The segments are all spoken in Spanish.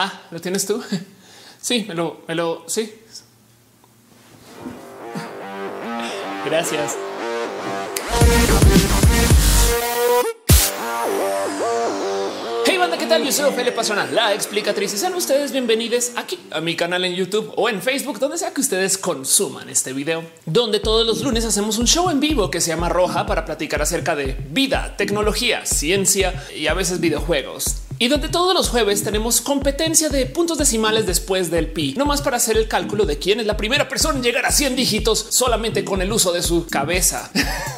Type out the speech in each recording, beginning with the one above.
Ah, ¿lo tienes tú? Sí, me lo, me lo, sí. Gracias. ¿qué tal? Yo soy Ophelia Pastrana, la explicatriz y sean ustedes bienvenidos aquí a mi canal en YouTube o en Facebook, donde sea que ustedes consuman este video, donde todos los lunes hacemos un show en vivo que se llama Roja para platicar acerca de vida, tecnología, ciencia y a veces videojuegos y donde todos los jueves tenemos competencia de puntos decimales después del pi, no más para hacer el cálculo de quién es la primera persona en llegar a 100 dígitos solamente con el uso de su cabeza.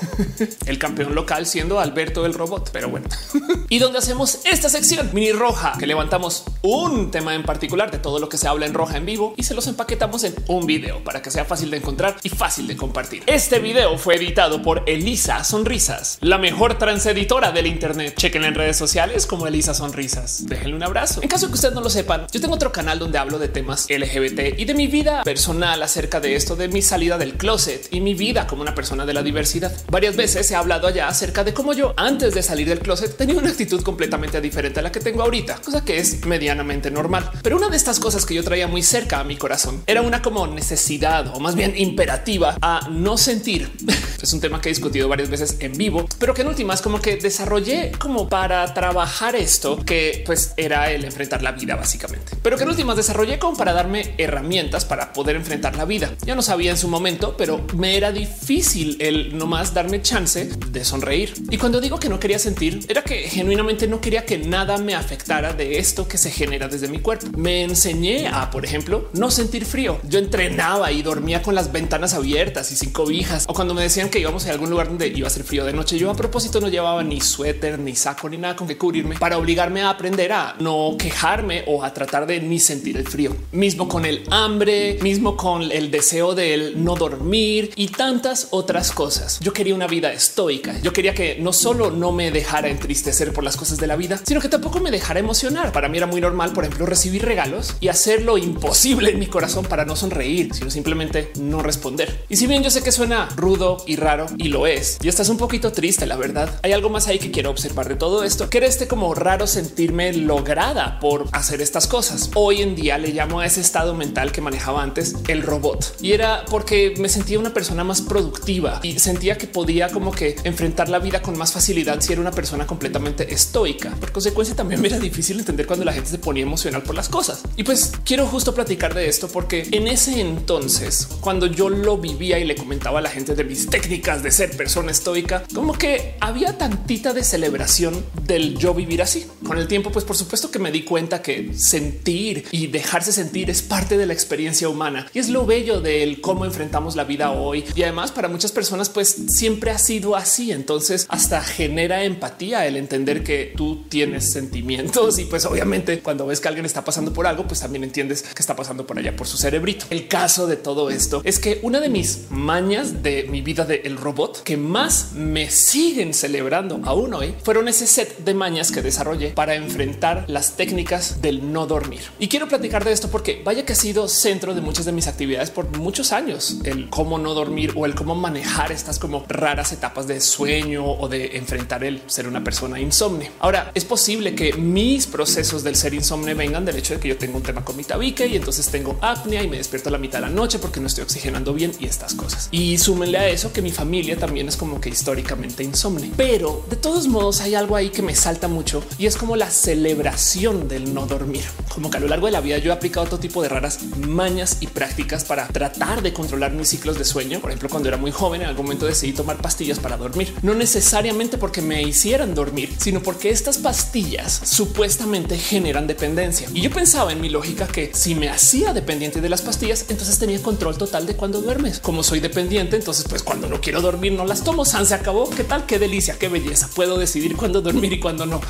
el campeón local siendo Alberto el robot, pero bueno. y donde hacemos esta sección mini roja que levantamos un tema en particular de todo lo que se habla en roja en vivo y se los empaquetamos en un video para que sea fácil de encontrar y fácil de compartir. Este video fue editado por Elisa Sonrisas, la mejor transeditora del Internet. Chequen en redes sociales como Elisa Sonrisas Déjenle un abrazo. En caso que ustedes no lo sepan, yo tengo otro canal donde hablo de temas LGBT y de mi vida personal acerca de esto, de mi salida del closet y mi vida como una persona de la diversidad. Varias veces he hablado allá acerca de cómo yo antes de salir del closet tenía una actitud completamente diferente a la que tengo ahorita, cosa que es medianamente normal. Pero una de estas cosas que yo traía muy cerca a mi corazón era una como necesidad o más bien imperativa a no sentir. es un tema que he discutido varias veces en vivo, pero que en últimas como que desarrollé como para trabajar esto que pues era el enfrentar la vida básicamente, pero que en últimas desarrollé como para darme herramientas para poder enfrentar la vida. Yo no sabía en su momento, pero me era difícil el no más darme chance de sonreír. Y cuando digo que no quería sentir, era que genuinamente no quería que nada me afectara de esto que se genera desde mi cuerpo. Me enseñé a, por ejemplo, no sentir frío. Yo entrenaba y dormía con las ventanas abiertas y sin cobijas. O cuando me decían que íbamos a algún lugar donde iba a ser frío de noche, yo a propósito no llevaba ni suéter, ni saco, ni nada con que cubrirme para obligarme a aprender a no quejarme o a tratar de ni sentir el frío, mismo con el hambre, mismo con el deseo de no dormir y tantas otras cosas. Yo quería una vida estoica. Yo quería que no solo no me dejara entristecer por las cosas de la vida, sino que tampoco me dejara emocionar. Para mí era muy normal, por ejemplo, recibir regalos y hacer lo imposible en mi corazón para no sonreír, sino simplemente no responder. Y si bien yo sé que suena rudo y raro y lo es, y estás un poquito triste, la verdad, hay algo más ahí que quiero observar de todo esto, que era este como raro sentir sentirme lograda por hacer estas cosas. Hoy en día le llamo a ese estado mental que manejaba antes el robot y era porque me sentía una persona más productiva y sentía que podía como que enfrentar la vida con más facilidad si era una persona completamente estoica. Por consecuencia también me era difícil entender cuando la gente se ponía emocional por las cosas. Y pues quiero justo platicar de esto porque en ese entonces, cuando yo lo vivía y le comentaba a la gente de mis técnicas de ser persona estoica, como que había tantita de celebración del yo vivir así. Con el tiempo, pues por supuesto que me di cuenta que sentir y dejarse sentir es parte de la experiencia humana y es lo bello del cómo enfrentamos la vida hoy. Y además para muchas personas, pues siempre ha sido así. Entonces hasta genera empatía el entender que tú tienes sentimientos y pues obviamente cuando ves que alguien está pasando por algo, pues también entiendes que está pasando por allá por su cerebrito. El caso de todo esto es que una de mis mañas de mi vida del el robot que más me siguen celebrando aún hoy fueron ese set de mañas que desarrollé para enfrentar las técnicas del no dormir. Y quiero platicar de esto porque vaya que ha sido centro de muchas de mis actividades por muchos años, el cómo no dormir o el cómo manejar estas como raras etapas de sueño o de enfrentar el ser una persona insomne. Ahora es posible que mis procesos del ser insomne vengan del hecho de que yo tengo un tema con mi tabique y entonces tengo apnea y me despierto a la mitad de la noche porque no estoy oxigenando bien y estas cosas. Y súmenle a eso que mi familia también es como que históricamente insomne, pero de todos modos hay algo ahí que me salta mucho y es como la celebración del no dormir. Como que a lo largo de la vida yo he aplicado todo tipo de raras mañas y prácticas para tratar de controlar mis ciclos de sueño. Por ejemplo, cuando era muy joven, en algún momento decidí tomar pastillas para dormir, no necesariamente porque me hicieran dormir, sino porque estas pastillas supuestamente generan dependencia. Y yo pensaba en mi lógica que si me hacía dependiente de las pastillas, entonces tenía control total de cuando duermes. Como soy dependiente, entonces pues cuando no quiero dormir no las tomo. San se acabó. ¿Qué tal? Qué delicia, qué belleza. Puedo decidir cuándo dormir y cuándo no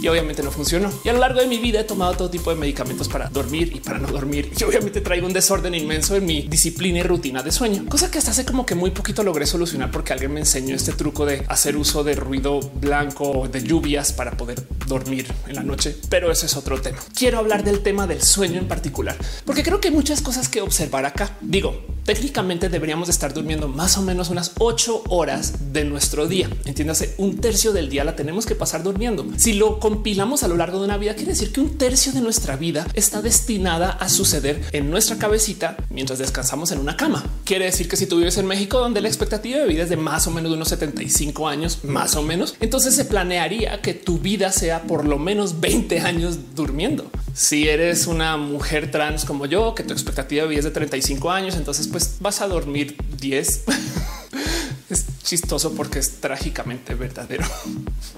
y obviamente no funcionó. Y a lo largo de mi vida he tomado todo tipo de medicamentos para dormir y para no dormir. Y obviamente traigo un desorden inmenso en mi disciplina y rutina de sueño, cosa que hasta hace como que muy poquito logré solucionar porque alguien me enseñó este truco de hacer uso de ruido blanco o de lluvias para poder dormir en la noche. Pero ese es otro tema. Quiero hablar del tema del sueño en particular, porque creo que hay muchas cosas que observar acá. Digo, técnicamente deberíamos estar durmiendo más o menos unas ocho horas de nuestro día. Entiéndase, un tercio del día la tenemos que pasar durmiendo. Si lo compilamos a lo largo de una vida, quiere decir que un tercio de nuestra vida está destinada a suceder en nuestra cabecita mientras descansamos en una cama. Quiere decir que si tú vives en México, donde la expectativa de vida es de más o menos de unos 75 años, más o menos, entonces se planearía que tu vida sea por lo menos 20 años durmiendo. Si eres una mujer trans como yo, que tu expectativa de vida es de 35 años, entonces pues vas a dormir 10. chistoso porque es trágicamente verdadero.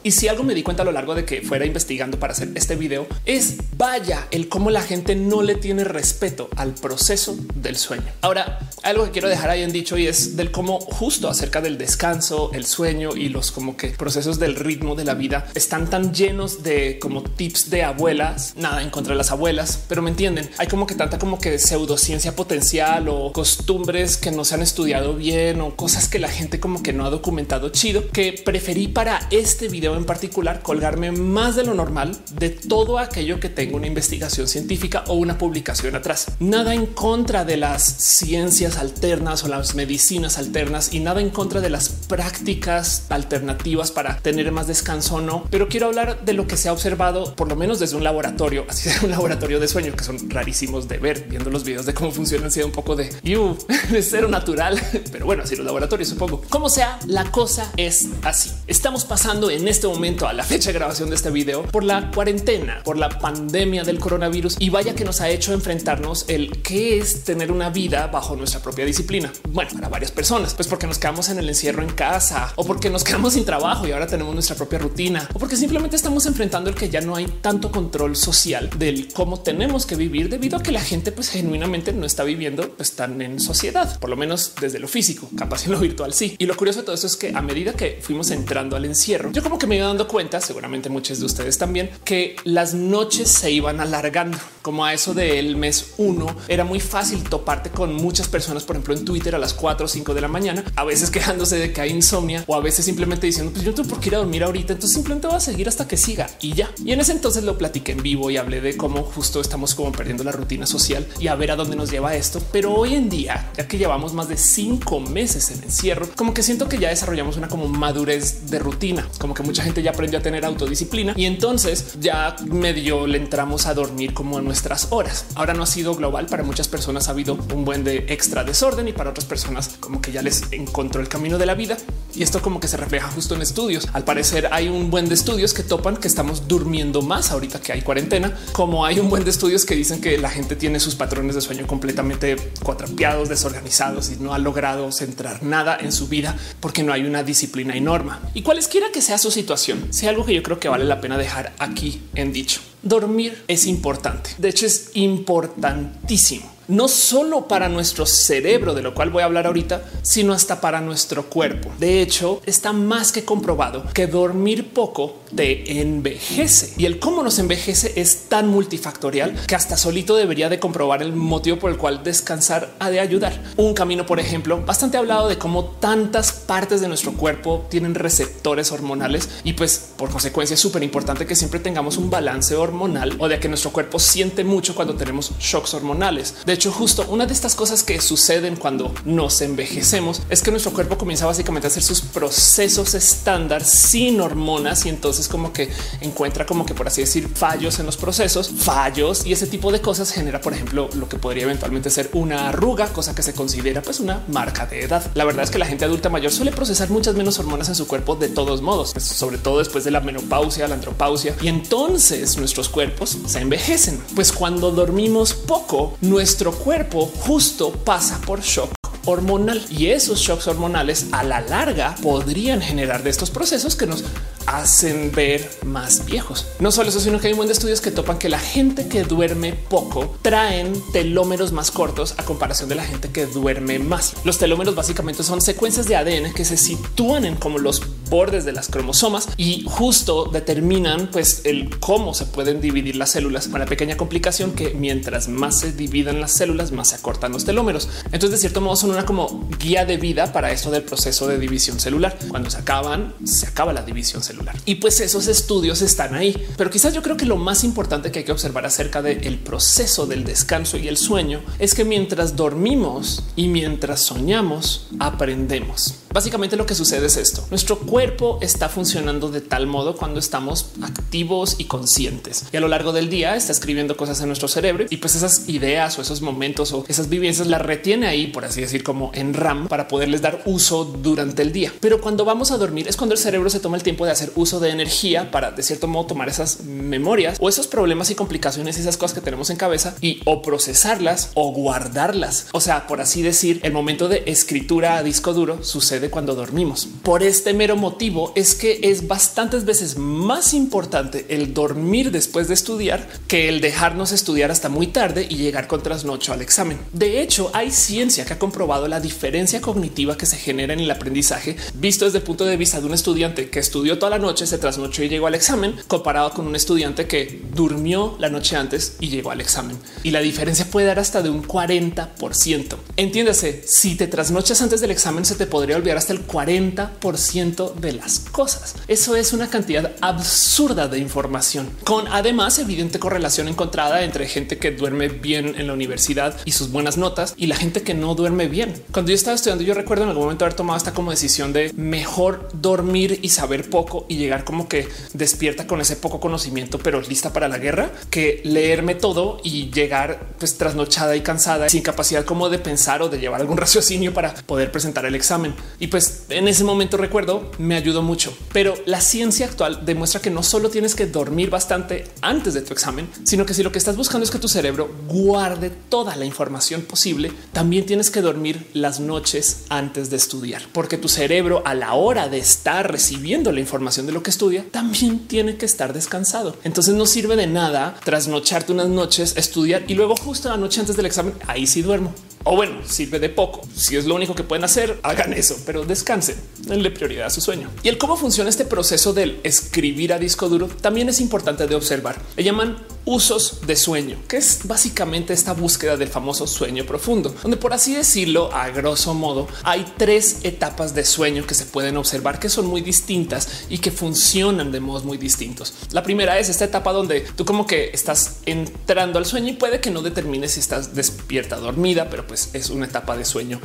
Y si algo me di cuenta a lo largo de que fuera investigando para hacer este video es vaya el cómo la gente no le tiene respeto al proceso del sueño. Ahora, algo que quiero dejar ahí en dicho y es del cómo justo acerca del descanso, el sueño y los como que procesos del ritmo de la vida están tan llenos de como tips de abuelas, nada en contra de las abuelas, pero me entienden. Hay como que tanta como que pseudociencia potencial o costumbres que no se han estudiado bien o cosas que la gente como que no ha documentado chido que preferí para este video en particular colgarme más de lo normal de todo aquello que tenga una investigación científica o una publicación atrás. Nada en contra de las ciencias alternas o las medicinas alternas y nada en contra de las prácticas alternativas para tener más descanso o no, pero quiero hablar de lo que se ha observado por lo menos desde un laboratorio, así sea un laboratorio de sueño que son rarísimos de ver viendo los videos de cómo funcionan, sido un poco de de cero natural, pero bueno, así los laboratorios supongo. Como la cosa es así. Estamos pasando en este momento a la fecha de grabación de este video por la cuarentena, por la pandemia del coronavirus y vaya que nos ha hecho enfrentarnos el qué es tener una vida bajo nuestra propia disciplina. Bueno, para varias personas, pues porque nos quedamos en el encierro en casa o porque nos quedamos sin trabajo y ahora tenemos nuestra propia rutina o porque simplemente estamos enfrentando el que ya no hay tanto control social del cómo tenemos que vivir debido a que la gente pues genuinamente no está viviendo, están en sociedad, por lo menos desde lo físico, capaz en lo virtual sí. Y lo curioso de todo eso es que a medida que fuimos entrando al encierro, yo como que me iba dando cuenta, seguramente muchos de ustedes también, que las noches se iban alargando, como a eso del mes uno. Era muy fácil toparte con muchas personas, por ejemplo, en Twitter a las 4 o 5 de la mañana, a veces quejándose de que hay insomnia o a veces simplemente diciendo, pues yo no tengo por qué ir a dormir ahorita, entonces simplemente voy a seguir hasta que siga y ya. Y en ese entonces lo platiqué en vivo y hablé de cómo justo estamos como perdiendo la rutina social y a ver a dónde nos lleva esto. Pero hoy en día, ya que llevamos más de cinco meses en encierro, como que siento que ya desarrollamos una como madurez de rutina, como que mucha gente ya aprendió a tener autodisciplina y entonces ya medio le entramos a dormir como a nuestras horas. Ahora no ha sido global. Para muchas personas ha habido un buen de extra desorden y para otras personas como que ya les encontró el camino de la vida. Y esto como que se refleja justo en estudios. Al parecer hay un buen de estudios que topan que estamos durmiendo más ahorita que hay cuarentena, como hay un buen de estudios que dicen que la gente tiene sus patrones de sueño completamente cuatrapeados, desorganizados y no ha logrado centrar nada en su vida porque no hay una disciplina y norma. Y cualesquiera que sea su situación, sea algo que yo creo que vale la pena dejar aquí en dicho. Dormir es importante. De hecho, es importantísimo no solo para nuestro cerebro, de lo cual voy a hablar ahorita, sino hasta para nuestro cuerpo. De hecho, está más que comprobado que dormir poco te envejece y el cómo nos envejece es tan multifactorial que hasta solito debería de comprobar el motivo por el cual descansar ha de ayudar. Un camino, por ejemplo, bastante hablado de cómo tantas partes de nuestro cuerpo tienen receptores hormonales y pues por consecuencia es súper importante que siempre tengamos un balance hormonal o de que nuestro cuerpo siente mucho cuando tenemos shocks hormonales. De hecho, justo una de estas cosas que suceden cuando nos envejecemos es que nuestro cuerpo comienza básicamente a hacer sus procesos estándar sin hormonas y entonces como que encuentra como que por así decir fallos en los procesos, fallos y ese tipo de cosas genera, por ejemplo, lo que podría eventualmente ser una arruga, cosa que se considera pues una marca de edad. La verdad es que la gente adulta mayor suele procesar muchas menos hormonas en su cuerpo de todos modos, pues sobre todo después de la menopausia, la andropausia y entonces nuestros cuerpos se envejecen. Pues cuando dormimos poco, nuestro cuerpo justo pasa por shock hormonal y esos shocks hormonales a la larga podrían generar de estos procesos que nos hacen ver más viejos. No solo eso, sino que hay un buen de estudios que topan que la gente que duerme poco traen telómeros más cortos a comparación de la gente que duerme más. Los telómeros básicamente son secuencias de ADN que se sitúan en como los bordes de las cromosomas y justo determinan pues el cómo se pueden dividir las células la pequeña complicación que mientras más se dividan las células, más se acortan los telómeros. Entonces, de cierto modo, son una como guía de vida para esto del proceso de división celular. Cuando se acaban, se acaba la división celular celular. Y pues esos estudios están ahí. Pero quizás yo creo que lo más importante que hay que observar acerca del proceso del descanso y el sueño es que mientras dormimos y mientras soñamos, aprendemos. Básicamente lo que sucede es esto. Nuestro cuerpo está funcionando de tal modo cuando estamos activos y conscientes. Y a lo largo del día está escribiendo cosas en nuestro cerebro y pues esas ideas o esos momentos o esas vivencias las retiene ahí, por así decir, como en RAM para poderles dar uso durante el día. Pero cuando vamos a dormir es cuando el cerebro se toma el tiempo de hacer uso de energía para de cierto modo tomar esas memorias o esos problemas y complicaciones y esas cosas que tenemos en cabeza y o procesarlas o guardarlas. O sea, por así decir, el momento de escritura a disco duro sucede cuando dormimos. Por este mero motivo es que es bastantes veces más importante el dormir después de estudiar que el dejarnos estudiar hasta muy tarde y llegar con trasnocho al examen. De hecho, hay ciencia que ha comprobado la diferencia cognitiva que se genera en el aprendizaje visto desde el punto de vista de un estudiante que estudió toda la noche, se trasnochó y llegó al examen, comparado con un estudiante que durmió la noche antes y llegó al examen. Y la diferencia puede dar hasta de un 40%. Entiéndase, si te trasnochas antes del examen, se te podría olvidar hasta el 40% de las cosas. Eso es una cantidad absurda de información, con además evidente correlación encontrada entre gente que duerme bien en la universidad y sus buenas notas y la gente que no duerme bien. Cuando yo estaba estudiando, yo recuerdo en algún momento haber tomado esta como decisión de mejor dormir y saber poco y llegar como que despierta con ese poco conocimiento, pero lista para la guerra, que leerme todo y llegar pues trasnochada y cansada, sin capacidad como de pensar o de llevar algún raciocinio para poder presentar el examen. Y pues en ese momento recuerdo me ayudó mucho, pero la ciencia actual demuestra que no solo tienes que dormir bastante antes de tu examen, sino que si lo que estás buscando es que tu cerebro guarde toda la información posible, también tienes que dormir las noches antes de estudiar, porque tu cerebro a la hora de estar recibiendo la información de lo que estudia también tiene que estar descansado. Entonces no sirve de nada trasnocharte unas noches, estudiar y luego justo la noche antes del examen, ahí sí duermo. O bueno, sirve de poco. Si es lo único que pueden hacer, hagan eso, pero descansen, denle prioridad a su sueño. Y el cómo funciona este proceso del escribir a disco duro también es importante de observar. Le llaman usos de sueño, que es básicamente esta búsqueda del famoso sueño profundo, donde por así decirlo, a grosso modo, hay tres etapas de sueño que se pueden observar que son muy distintas y que funcionan de modos muy distintos. La primera es esta etapa donde tú como que estás entrando al sueño y puede que no determines si estás despierta, dormida, pero pues es una etapa de sueño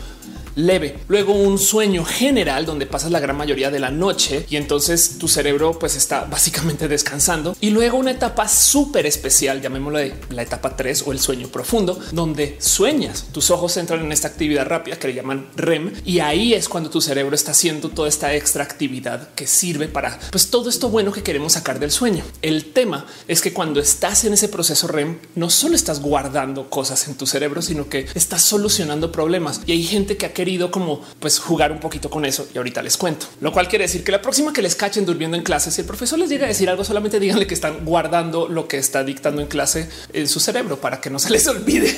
leve. Luego un sueño general donde pasas la gran mayoría de la noche y entonces tu cerebro pues está básicamente descansando. Y luego una etapa súper especial, llamémoslo de la etapa 3 o el sueño profundo, donde sueñas. Tus ojos entran en esta actividad rápida que le llaman REM y ahí es cuando tu cerebro está haciendo toda esta extra actividad que sirve para pues todo esto bueno que queremos sacar del sueño. El tema es que cuando estás en ese proceso REM, no solo estás guardando cosas en tu cerebro, sino que estás solucionando problemas. Y hay gente que ha querido como pues jugar un poquito con eso y ahorita les cuento, lo cual quiere decir que la próxima que les cachen durmiendo en clase, si el profesor les llega a decir algo, solamente díganle que están guardando lo que está dictando en clase en su cerebro para que no se les olvide.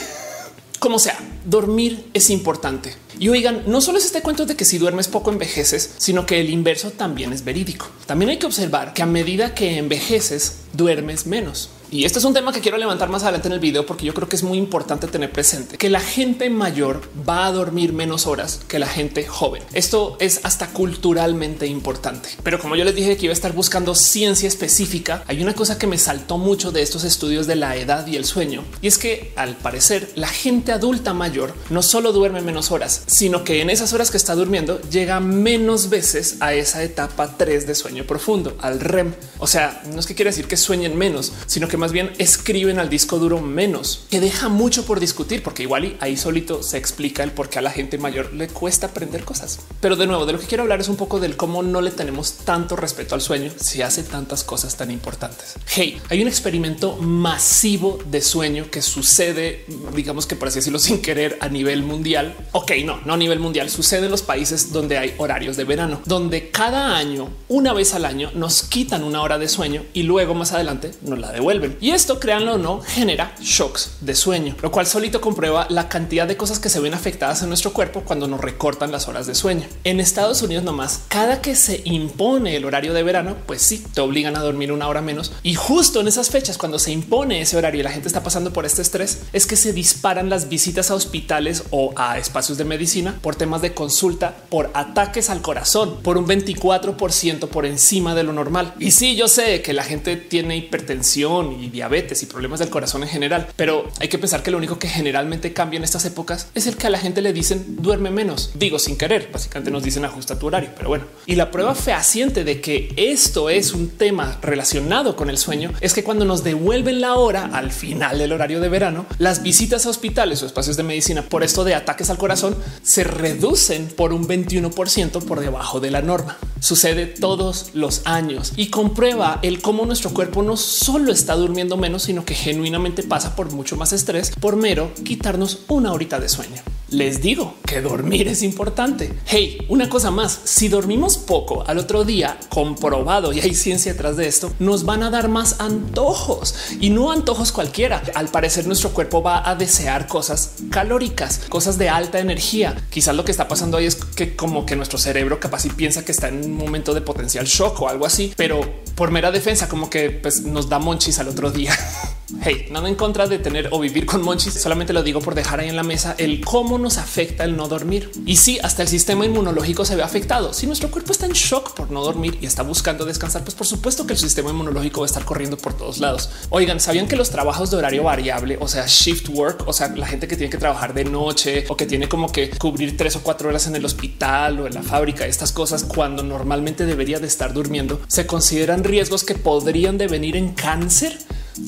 Como sea, dormir es importante. Y oigan, no solo es este cuento de que si duermes poco envejeces, sino que el inverso también es verídico. También hay que observar que a medida que envejeces, duermes menos. Y este es un tema que quiero levantar más adelante en el video porque yo creo que es muy importante tener presente que la gente mayor va a dormir menos horas que la gente joven. Esto es hasta culturalmente importante. Pero como yo les dije que iba a estar buscando ciencia específica, hay una cosa que me saltó mucho de estos estudios de la edad y el sueño. Y es que al parecer la gente adulta mayor no solo duerme menos horas, sino que en esas horas que está durmiendo llega menos veces a esa etapa 3 de sueño profundo, al REM. O sea, no es que quiere decir que sueñen menos, sino que más bien escriben al disco duro menos, que deja mucho por discutir, porque igual ahí solito se explica el por qué a la gente mayor le cuesta aprender cosas. Pero de nuevo, de lo que quiero hablar es un poco del cómo no le tenemos tanto respeto al sueño si hace tantas cosas tan importantes. Hey, hay un experimento masivo de sueño que sucede, digamos que por así decirlo, sin querer a nivel mundial. Ok, no, no a nivel mundial, sucede en los países donde hay horarios de verano, donde cada año, una vez al año, nos quitan una hora de sueño y luego más adelante nos la devuelven. Y esto, créanlo o no, genera shocks de sueño, lo cual solito comprueba la cantidad de cosas que se ven afectadas en nuestro cuerpo cuando nos recortan las horas de sueño. En Estados Unidos nomás, cada que se impone el horario de verano, pues sí, te obligan a dormir una hora menos. Y justo en esas fechas, cuando se impone ese horario y la gente está pasando por este estrés, es que se disparan las visitas a hospitales o a espacios de medicina por temas de consulta, por ataques al corazón, por un 24% por encima de lo normal. Y sí, yo sé que la gente tiene hipertensión y diabetes y problemas del corazón en general, pero hay que pensar que lo único que generalmente cambia en estas épocas es el que a la gente le dicen duerme menos. Digo sin querer, básicamente nos dicen ajusta tu horario, pero bueno. Y la prueba fehaciente de que esto es un tema relacionado con el sueño es que cuando nos devuelven la hora al final del horario de verano, las visitas a hospitales o espacios de medicina por esto de ataques al corazón se reducen por un 21% por debajo de la norma. Sucede todos los años y comprueba el cómo nuestro cuerpo no solo está durmiendo menos, sino que genuinamente pasa por mucho más estrés por mero quitarnos una horita de sueño. Les digo que dormir es importante. Hey, una cosa más, si dormimos poco al otro día, comprobado y hay ciencia detrás de esto, nos van a dar más antojos y no antojos cualquiera. Al parecer nuestro cuerpo va a desear cosas calóricas, cosas de alta energía. Quizás lo que está pasando ahí es que como que nuestro cerebro capaz y piensa que está en un momento de potencial shock o algo así, pero por mera defensa como que pues, nos da monchis al otro día. Hey, nada en contra de tener o vivir con monchis. Solamente lo digo por dejar ahí en la mesa el cómo nos afecta el no dormir. Y si hasta el sistema inmunológico se ve afectado. Si nuestro cuerpo está en shock por no dormir y está buscando descansar, pues por supuesto que el sistema inmunológico va a estar corriendo por todos lados. Oigan, sabían que los trabajos de horario variable, o sea, shift work, o sea, la gente que tiene que trabajar de noche o que tiene como que cubrir tres o cuatro horas en el hospital o en la fábrica, estas cosas cuando normalmente debería de estar durmiendo, se consideran riesgos que podrían devenir en cáncer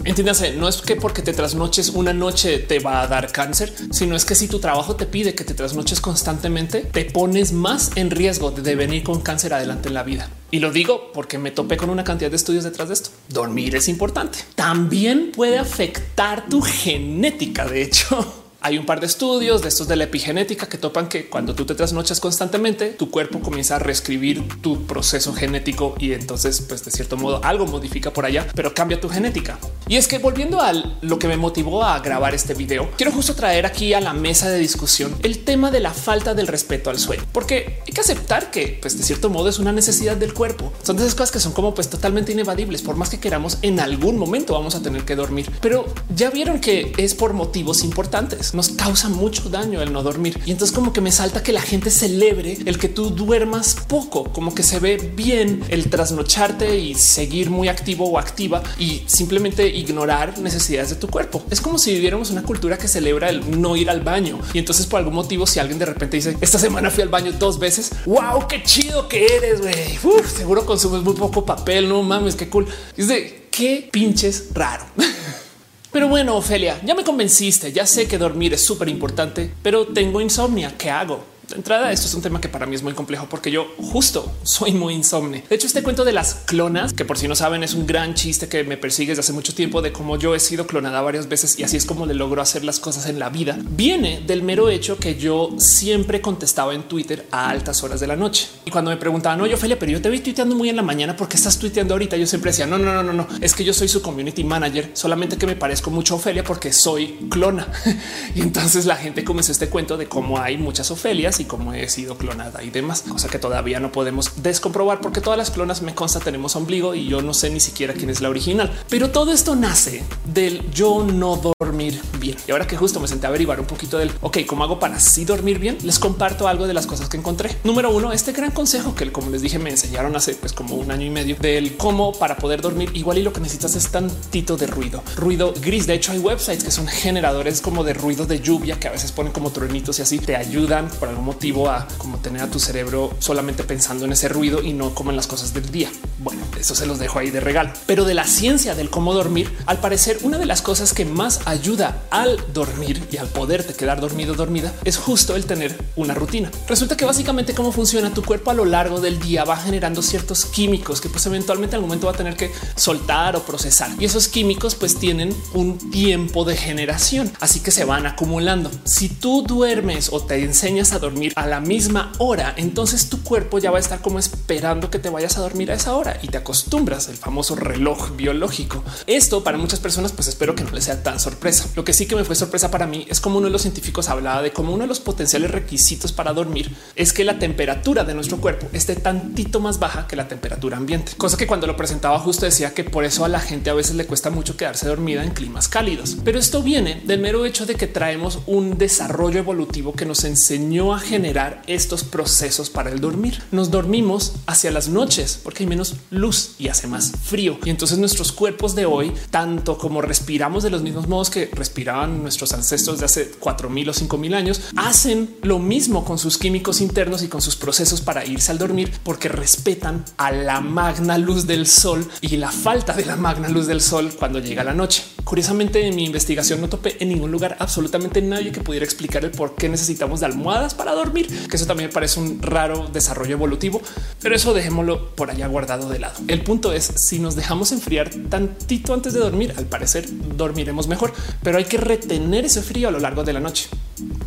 Entiéndase, no es que porque te trasnoches una noche te va a dar cáncer, sino es que si tu trabajo te pide que te trasnoches constantemente, te pones más en riesgo de venir con cáncer adelante en la vida. Y lo digo porque me topé con una cantidad de estudios detrás de esto. Dormir es importante. También puede afectar tu genética, de hecho. Hay un par de estudios de estos de la epigenética que topan que cuando tú te trasnochas constantemente, tu cuerpo comienza a reescribir tu proceso genético y entonces, pues de cierto modo, algo modifica por allá, pero cambia tu genética. Y es que volviendo a lo que me motivó a grabar este video, quiero justo traer aquí a la mesa de discusión el tema de la falta del respeto al sueño, porque hay que aceptar que, pues de cierto modo, es una necesidad del cuerpo. Son de esas cosas que son como pues totalmente inevadibles. Por más que queramos, en algún momento vamos a tener que dormir, pero ya vieron que es por motivos importantes nos causa mucho daño el no dormir. Y entonces como que me salta que la gente celebre el que tú duermas poco, como que se ve bien el trasnocharte y seguir muy activo o activa y simplemente ignorar necesidades de tu cuerpo. Es como si viviéramos una cultura que celebra el no ir al baño. Y entonces por algún motivo, si alguien de repente dice esta semana fui al baño dos veces, wow, qué chido que eres, güey. Seguro consumes muy poco papel, no mames, qué cool. Es de qué pinches raro. Pero bueno, Ofelia, ya me convenciste, ya sé que dormir es súper importante, pero tengo insomnia, ¿qué hago? De entrada, esto es un tema que para mí es muy complejo porque yo justo soy muy insomne. De hecho, este cuento de las clonas, que por si no saben, es un gran chiste que me persigue desde hace mucho tiempo de cómo yo he sido clonada varias veces y así es como le logro hacer las cosas en la vida. Viene del mero hecho que yo siempre contestaba en Twitter a altas horas de la noche. Y cuando me preguntaban, no, yo Ophelia, pero yo te vi tuiteando muy en la mañana porque estás tuiteando ahorita. Yo siempre decía, no, no, no, no, no, es que yo soy su community manager, solamente que me parezco mucho a Ofelia porque soy clona. y entonces la gente comenzó este cuento de cómo hay muchas Ofelias y cómo he sido clonada y demás, cosa que todavía no podemos descomprobar porque todas las clonas me consta tenemos ombligo y yo no sé ni siquiera quién es la original. Pero todo esto nace del yo no dormir bien. Y ahora que justo me senté a averiguar un poquito del ok, cómo hago para así dormir bien, les comparto algo de las cosas que encontré. Número uno, este gran consejo que como les dije me enseñaron hace pues como un año y medio del cómo para poder dormir igual y lo que necesitas es tantito de ruido, ruido gris. De hecho hay websites que son generadores como de ruido de lluvia que a veces ponen como truenitos y así te ayudan por algún motivo como tener a tu cerebro solamente pensando en ese ruido y no como en las cosas del día. Bueno, eso se los dejo ahí de regalo. Pero de la ciencia del cómo dormir, al parecer una de las cosas que más ayuda al dormir y al poderte quedar dormido dormida es justo el tener una rutina. Resulta que básicamente cómo funciona tu cuerpo a lo largo del día va generando ciertos químicos que pues eventualmente en algún momento va a tener que soltar o procesar y esos químicos pues tienen un tiempo de generación, así que se van acumulando. Si tú duermes o te enseñas a dormir dormir a la misma hora, entonces tu cuerpo ya va a estar como esperando que te vayas a dormir a esa hora y te acostumbras el famoso reloj biológico. Esto para muchas personas, pues espero que no les sea tan sorpresa. Lo que sí que me fue sorpresa para mí es como uno de los científicos hablaba de cómo uno de los potenciales requisitos para dormir es que la temperatura de nuestro cuerpo esté tantito más baja que la temperatura ambiente, cosa que cuando lo presentaba justo decía que por eso a la gente a veces le cuesta mucho quedarse dormida en climas cálidos. Pero esto viene del mero hecho de que traemos un desarrollo evolutivo que nos enseñó a generar estos procesos para el dormir. Nos dormimos hacia las noches porque hay menos luz y hace más frío. Y entonces nuestros cuerpos de hoy, tanto como respiramos de los mismos modos que respiraban nuestros ancestros de hace cuatro mil o cinco mil años, hacen lo mismo con sus químicos internos y con sus procesos para irse al dormir porque respetan a la magna luz del sol y la falta de la magna luz del sol cuando llega la noche. Curiosamente, en mi investigación no topé en ningún lugar absolutamente nadie que pudiera explicar el por qué necesitamos de almohadas para dormir, que eso también parece un raro desarrollo evolutivo, pero eso dejémoslo por allá guardado de lado. El punto es si nos dejamos enfriar tantito antes de dormir, al parecer dormiremos mejor, pero hay que retener ese frío a lo largo de la noche.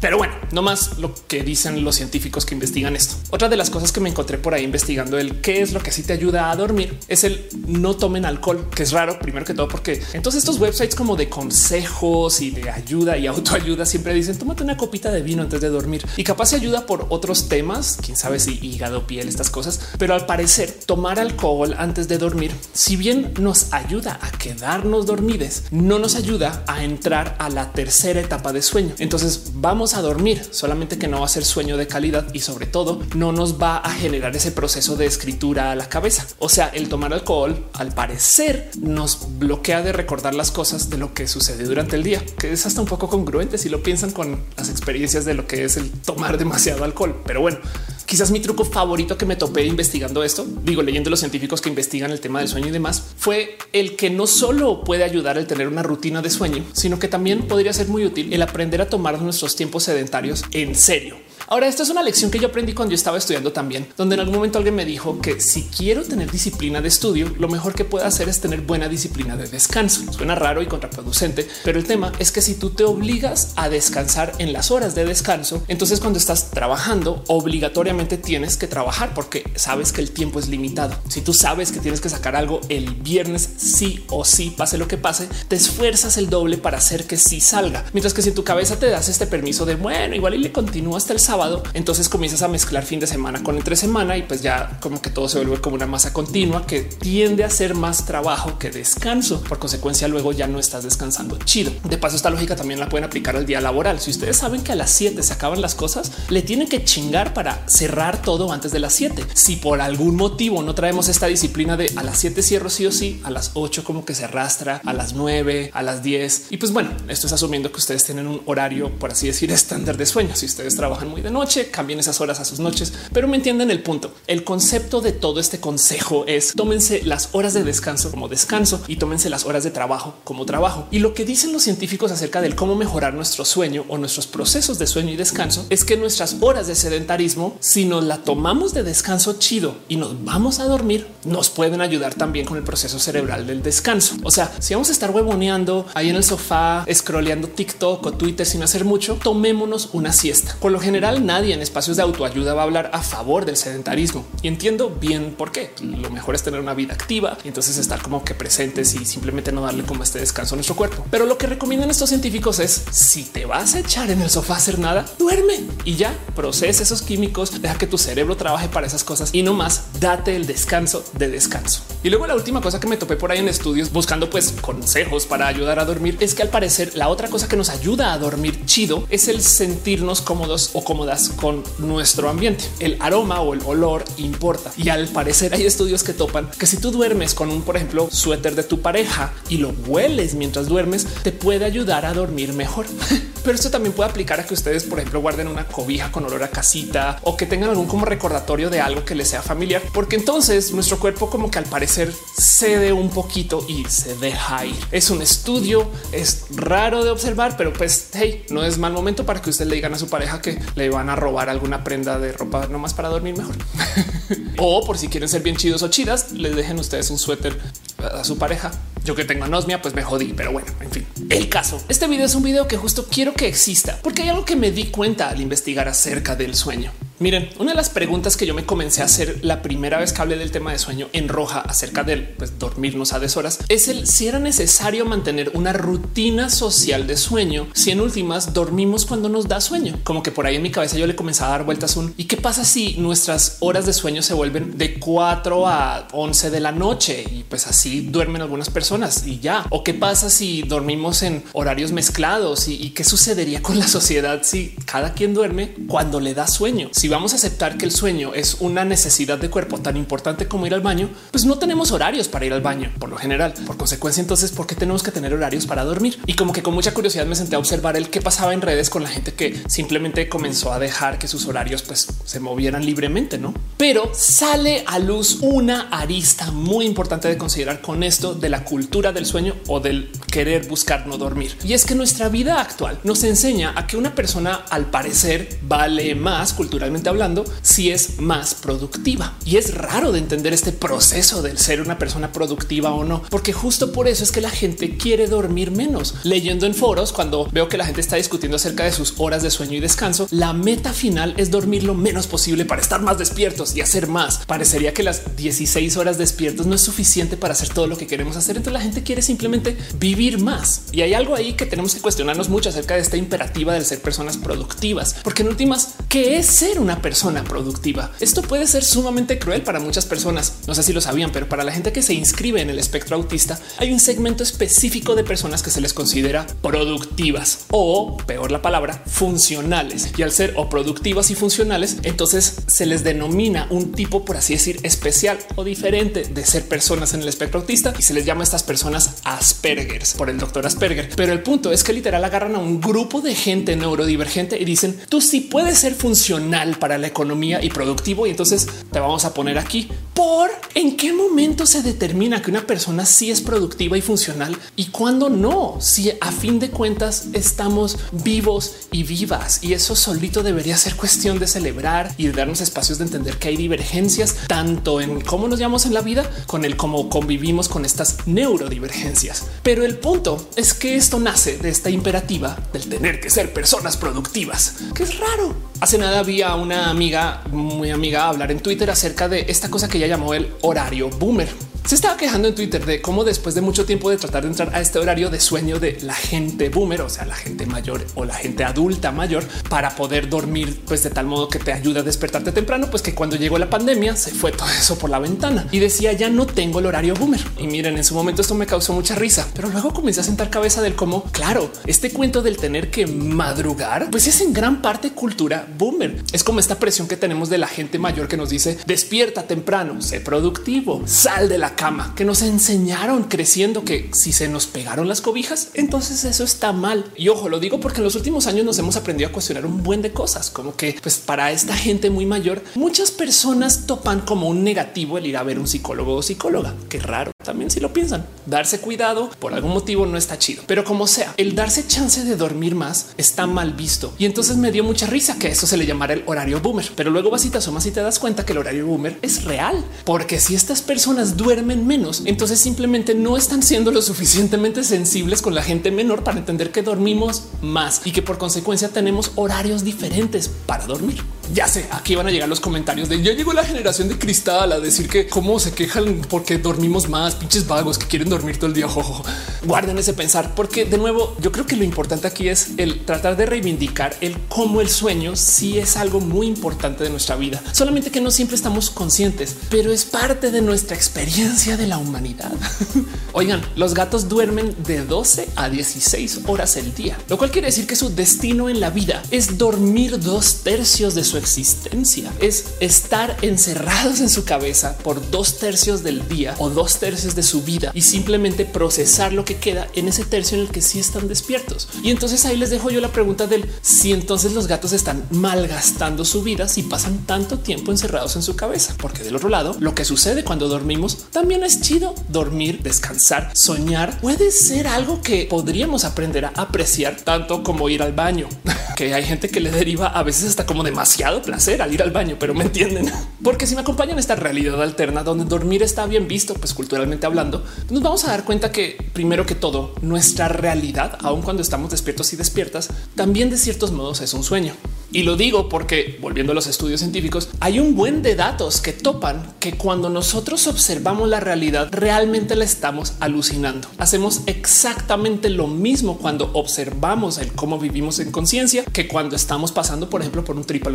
Pero bueno, no más lo que dicen los científicos que investigan esto. Otra de las cosas que me encontré por ahí investigando el qué es lo que sí te ayuda a dormir es el no tomen alcohol, que es raro primero que todo porque entonces estos websites como de consejos y de ayuda y autoayuda siempre dicen tómate una copita de vino antes de dormir y capaz se ayuda por otros temas, quién sabe si hígado, piel, estas cosas, pero al parecer tomar alcohol antes de dormir, si bien nos ayuda a quedarnos dormides, no nos ayuda a entrar a la tercera etapa de sueño. Entonces vamos a dormir, solamente que no va a ser sueño de calidad y sobre todo no nos va a generar ese proceso de escritura a la cabeza. O sea, el tomar alcohol al parecer nos bloquea de recordar las cosas de lo que sucedió durante el día, que es hasta un poco congruente si lo piensan con las experiencias de lo que es el tomar demasiado alcohol. Pero bueno, quizás mi truco favorito que me topé investigando esto, digo, leyendo los científicos que investigan el tema del sueño y demás, fue el que no solo puede ayudar al tener una rutina de sueño, sino que también podría ser muy útil el aprender a tomar nuestros tiempos sedentarios en serio. Ahora, esto es una lección que yo aprendí cuando yo estaba estudiando también, donde en algún momento alguien me dijo que si quiero tener disciplina de estudio, lo mejor que puedo hacer es tener buena disciplina de descanso. Suena raro y contraproducente, pero el tema es que si tú te obligas a descansar en las horas de descanso, entonces cuando estás trabajando, obligatoriamente tienes que trabajar porque sabes que el tiempo es limitado. Si tú sabes que tienes que sacar algo el viernes, sí o sí, pase lo que pase, te esfuerzas el doble para hacer que sí salga. Mientras que si en tu cabeza te das este permiso de bueno, igual y le continúa hasta el sábado, entonces comienzas a mezclar fin de semana con entre semana y pues ya como que todo se vuelve como una masa continua que tiende a ser más trabajo que descanso. Por consecuencia, luego ya no estás descansando chido. De paso, esta lógica también la pueden aplicar al día laboral. Si ustedes saben que a las 7 se acaban las cosas, le tienen que chingar para cerrar todo antes de las 7. Si por algún motivo no traemos esta disciplina de a las 7 cierro sí o sí, a las 8 como que se arrastra, a las 9, a las 10. Y pues bueno, esto es asumiendo que ustedes tienen un horario, por así decir, estándar de sueño. Si ustedes trabajan muy de noche, cambien esas horas a sus noches, pero me entienden el punto. El concepto de todo este consejo es tómense las horas de descanso como descanso y tómense las horas de trabajo como trabajo. Y lo que dicen los científicos acerca del cómo mejorar nuestro sueño o nuestros procesos de sueño y descanso es que nuestras horas de sedentarismo, si nos la tomamos de descanso chido y nos vamos a dormir, nos pueden ayudar también con el proceso cerebral del descanso. O sea, si vamos a estar huevoneando ahí en el sofá, scrolleando TikTok o Twitter sin hacer mucho, tomémonos una siesta. Por lo general, nadie en espacios de autoayuda va a hablar a favor del sedentarismo y entiendo bien por qué. Lo mejor es tener una vida activa y entonces estar como que presentes y simplemente no darle como este descanso a nuestro cuerpo. Pero lo que recomiendan estos científicos es si te vas a echar en el sofá a hacer nada, duerme y ya procesa esos químicos, deja que tu cerebro trabaje para esas cosas y no más date el descanso de descanso. Y luego la última cosa que me topé por ahí en estudios buscando pues consejos para ayudar a dormir es que al parecer la otra cosa que nos ayuda a dormir chido es el sentirnos cómodos o cómodas con nuestro ambiente. El aroma o el olor importa y al parecer hay estudios que topan que si tú duermes con un, por ejemplo, suéter de tu pareja y lo hueles mientras duermes, te puede ayudar a dormir mejor. Pero esto también puede aplicar a que ustedes, por ejemplo, guarden una cobija con olor a casita o que tengan algún como recordatorio de algo que les sea familiar, porque entonces nuestro cuerpo como que al parecer cede un poquito y se deja ir. Es un estudio, es raro de observar, pero pues hey, no es mal momento para que ustedes le digan a su pareja que le van a robar alguna prenda de ropa nomás para dormir mejor. o por si quieren ser bien chidos o chidas, les dejen ustedes un suéter a su pareja Yo que tengo anosmia, pues me jodí, pero bueno, en fin. El caso, este video es un video que justo quiero que exista, porque hay algo que me di cuenta al investigar acerca del sueño. Miren, una de las preguntas que yo me comencé a hacer la primera vez que hablé del tema de sueño en roja acerca del pues, dormirnos a deshoras es el si era necesario mantener una rutina social de sueño, si en últimas dormimos cuando nos da sueño. Como que por ahí en mi cabeza yo le comencé a dar vueltas un y qué pasa si nuestras horas de sueño se vuelven de 4 a 11 de la noche y pues así duermen algunas personas y ya. O qué pasa si dormimos en horarios mezclados y, y qué sucedería con la sociedad si cada quien duerme cuando le da sueño. Si vamos a aceptar que el sueño es una necesidad de cuerpo tan importante como ir al baño, pues no tenemos horarios para ir al baño por lo general. Por consecuencia, entonces, ¿por qué tenemos que tener horarios para dormir? Y como que con mucha curiosidad me senté a observar el qué pasaba en redes con la gente que simplemente comenzó a dejar que sus horarios pues se movieran libremente, no? Pero sale a luz una arista muy importante de considerar con esto de la cultura del sueño o del querer buscar no dormir. Y es que nuestra vida actual nos enseña a que una persona al parecer vale más culturalmente hablando, si es más productiva. Y es raro de entender este proceso del ser una persona productiva o no, porque justo por eso es que la gente quiere dormir menos. Leyendo en foros, cuando veo que la gente está discutiendo acerca de sus horas de sueño y descanso, la meta final es dormir lo menos posible para estar más despiertos y hacer más. Parecería que las 16 horas despiertos no es suficiente para hacer todo lo que queremos hacer. Entonces la gente quiere simplemente vivir más. Y hay algo ahí que tenemos que cuestionarnos mucho acerca de esta imperativa del ser personas productivas, porque en últimas, ¿qué es ser una persona productiva. Esto puede ser sumamente cruel para muchas personas. No sé si lo sabían, pero para la gente que se inscribe en el espectro autista, hay un segmento específico de personas que se les considera productivas o peor la palabra funcionales. Y al ser o productivas y funcionales, entonces se les denomina un tipo, por así decir, especial o diferente de ser personas en el espectro autista y se les llama a estas personas Aspergers por el doctor Asperger. Pero el punto es que literal agarran a un grupo de gente neurodivergente y dicen tú sí puedes ser funcional para la economía y productivo. Y entonces te vamos a poner aquí por en qué momento se determina que una persona sí es productiva y funcional y cuando no. Si a fin de cuentas estamos vivos y vivas y eso solito debería ser cuestión de celebrar y darnos espacios de entender que hay divergencias tanto en cómo nos llamamos en la vida con el cómo convivimos con estas neurodivergencias. Pero el punto es que esto nace de esta imperativa del tener que ser personas productivas, que es raro. Hace nada había una amiga muy amiga a hablar en Twitter acerca de esta cosa que ella llamó el horario boomer se estaba quejando en Twitter de cómo después de mucho tiempo de tratar de entrar a este horario de sueño de la gente boomer, o sea, la gente mayor o la gente adulta mayor para poder dormir, pues de tal modo que te ayuda a despertarte temprano, pues que cuando llegó la pandemia se fue todo eso por la ventana y decía ya no tengo el horario boomer. Y miren, en su momento esto me causó mucha risa, pero luego comencé a sentar cabeza del cómo, claro, este cuento del tener que madrugar, pues es en gran parte cultura boomer. Es como esta presión que tenemos de la gente mayor que nos dice despierta temprano, sé productivo, sal de la cama que nos enseñaron creciendo que si se nos pegaron las cobijas, entonces eso está mal. Y ojo, lo digo porque en los últimos años nos hemos aprendido a cuestionar un buen de cosas, como que pues para esta gente muy mayor, muchas personas topan como un negativo el ir a ver un psicólogo o psicóloga. Qué raro. También si lo piensan, darse cuidado por algún motivo no está chido, pero como sea, el darse chance de dormir más está mal visto. Y entonces me dio mucha risa que eso se le llamara el horario boomer, pero luego vas y te asomas y te das cuenta que el horario boomer es real, porque si estas personas duermen menos, entonces simplemente no están siendo lo suficientemente sensibles con la gente menor para entender que dormimos más y que por consecuencia tenemos horarios diferentes para dormir. Ya sé, aquí van a llegar los comentarios de ya llegó la generación de cristal a decir que cómo se quejan porque dormimos más, pinches vagos que quieren dormir todo el día. Ojo, guarden ese pensar, porque de nuevo yo creo que lo importante aquí es el tratar de reivindicar el cómo el sueño sí es algo muy importante de nuestra vida, solamente que no siempre estamos conscientes, pero es parte de nuestra experiencia de la humanidad. Oigan, los gatos duermen de 12 a 16 horas el día, lo cual quiere decir que su destino en la vida es dormir dos tercios de su existencia, es estar encerrados en su cabeza por dos tercios del día o dos tercios de su vida y simplemente procesar lo que queda en ese tercio en el que sí están despiertos. Y entonces ahí les dejo yo la pregunta del si entonces los gatos están malgastando su vida si pasan tanto tiempo encerrados en su cabeza, porque del otro lado lo que sucede cuando dormimos también es chido. Dormir, descansar, soñar puede ser algo que podríamos aprender a apreciar tanto como ir al baño, que hay gente que le deriva a veces hasta como demasiado placer al ir al baño, pero me entienden. Porque si me acompañan esta realidad alterna donde dormir está bien visto, pues culturalmente hablando, nos vamos a dar cuenta que primero que todo, nuestra realidad, aun cuando estamos despiertos y despiertas, también de ciertos modos es un sueño. Y lo digo porque, volviendo a los estudios científicos, hay un buen de datos que topan que cuando nosotros observamos la realidad, realmente la estamos alucinando. Hacemos exactamente lo mismo cuando observamos el cómo vivimos en conciencia que cuando estamos pasando, por ejemplo, por un trip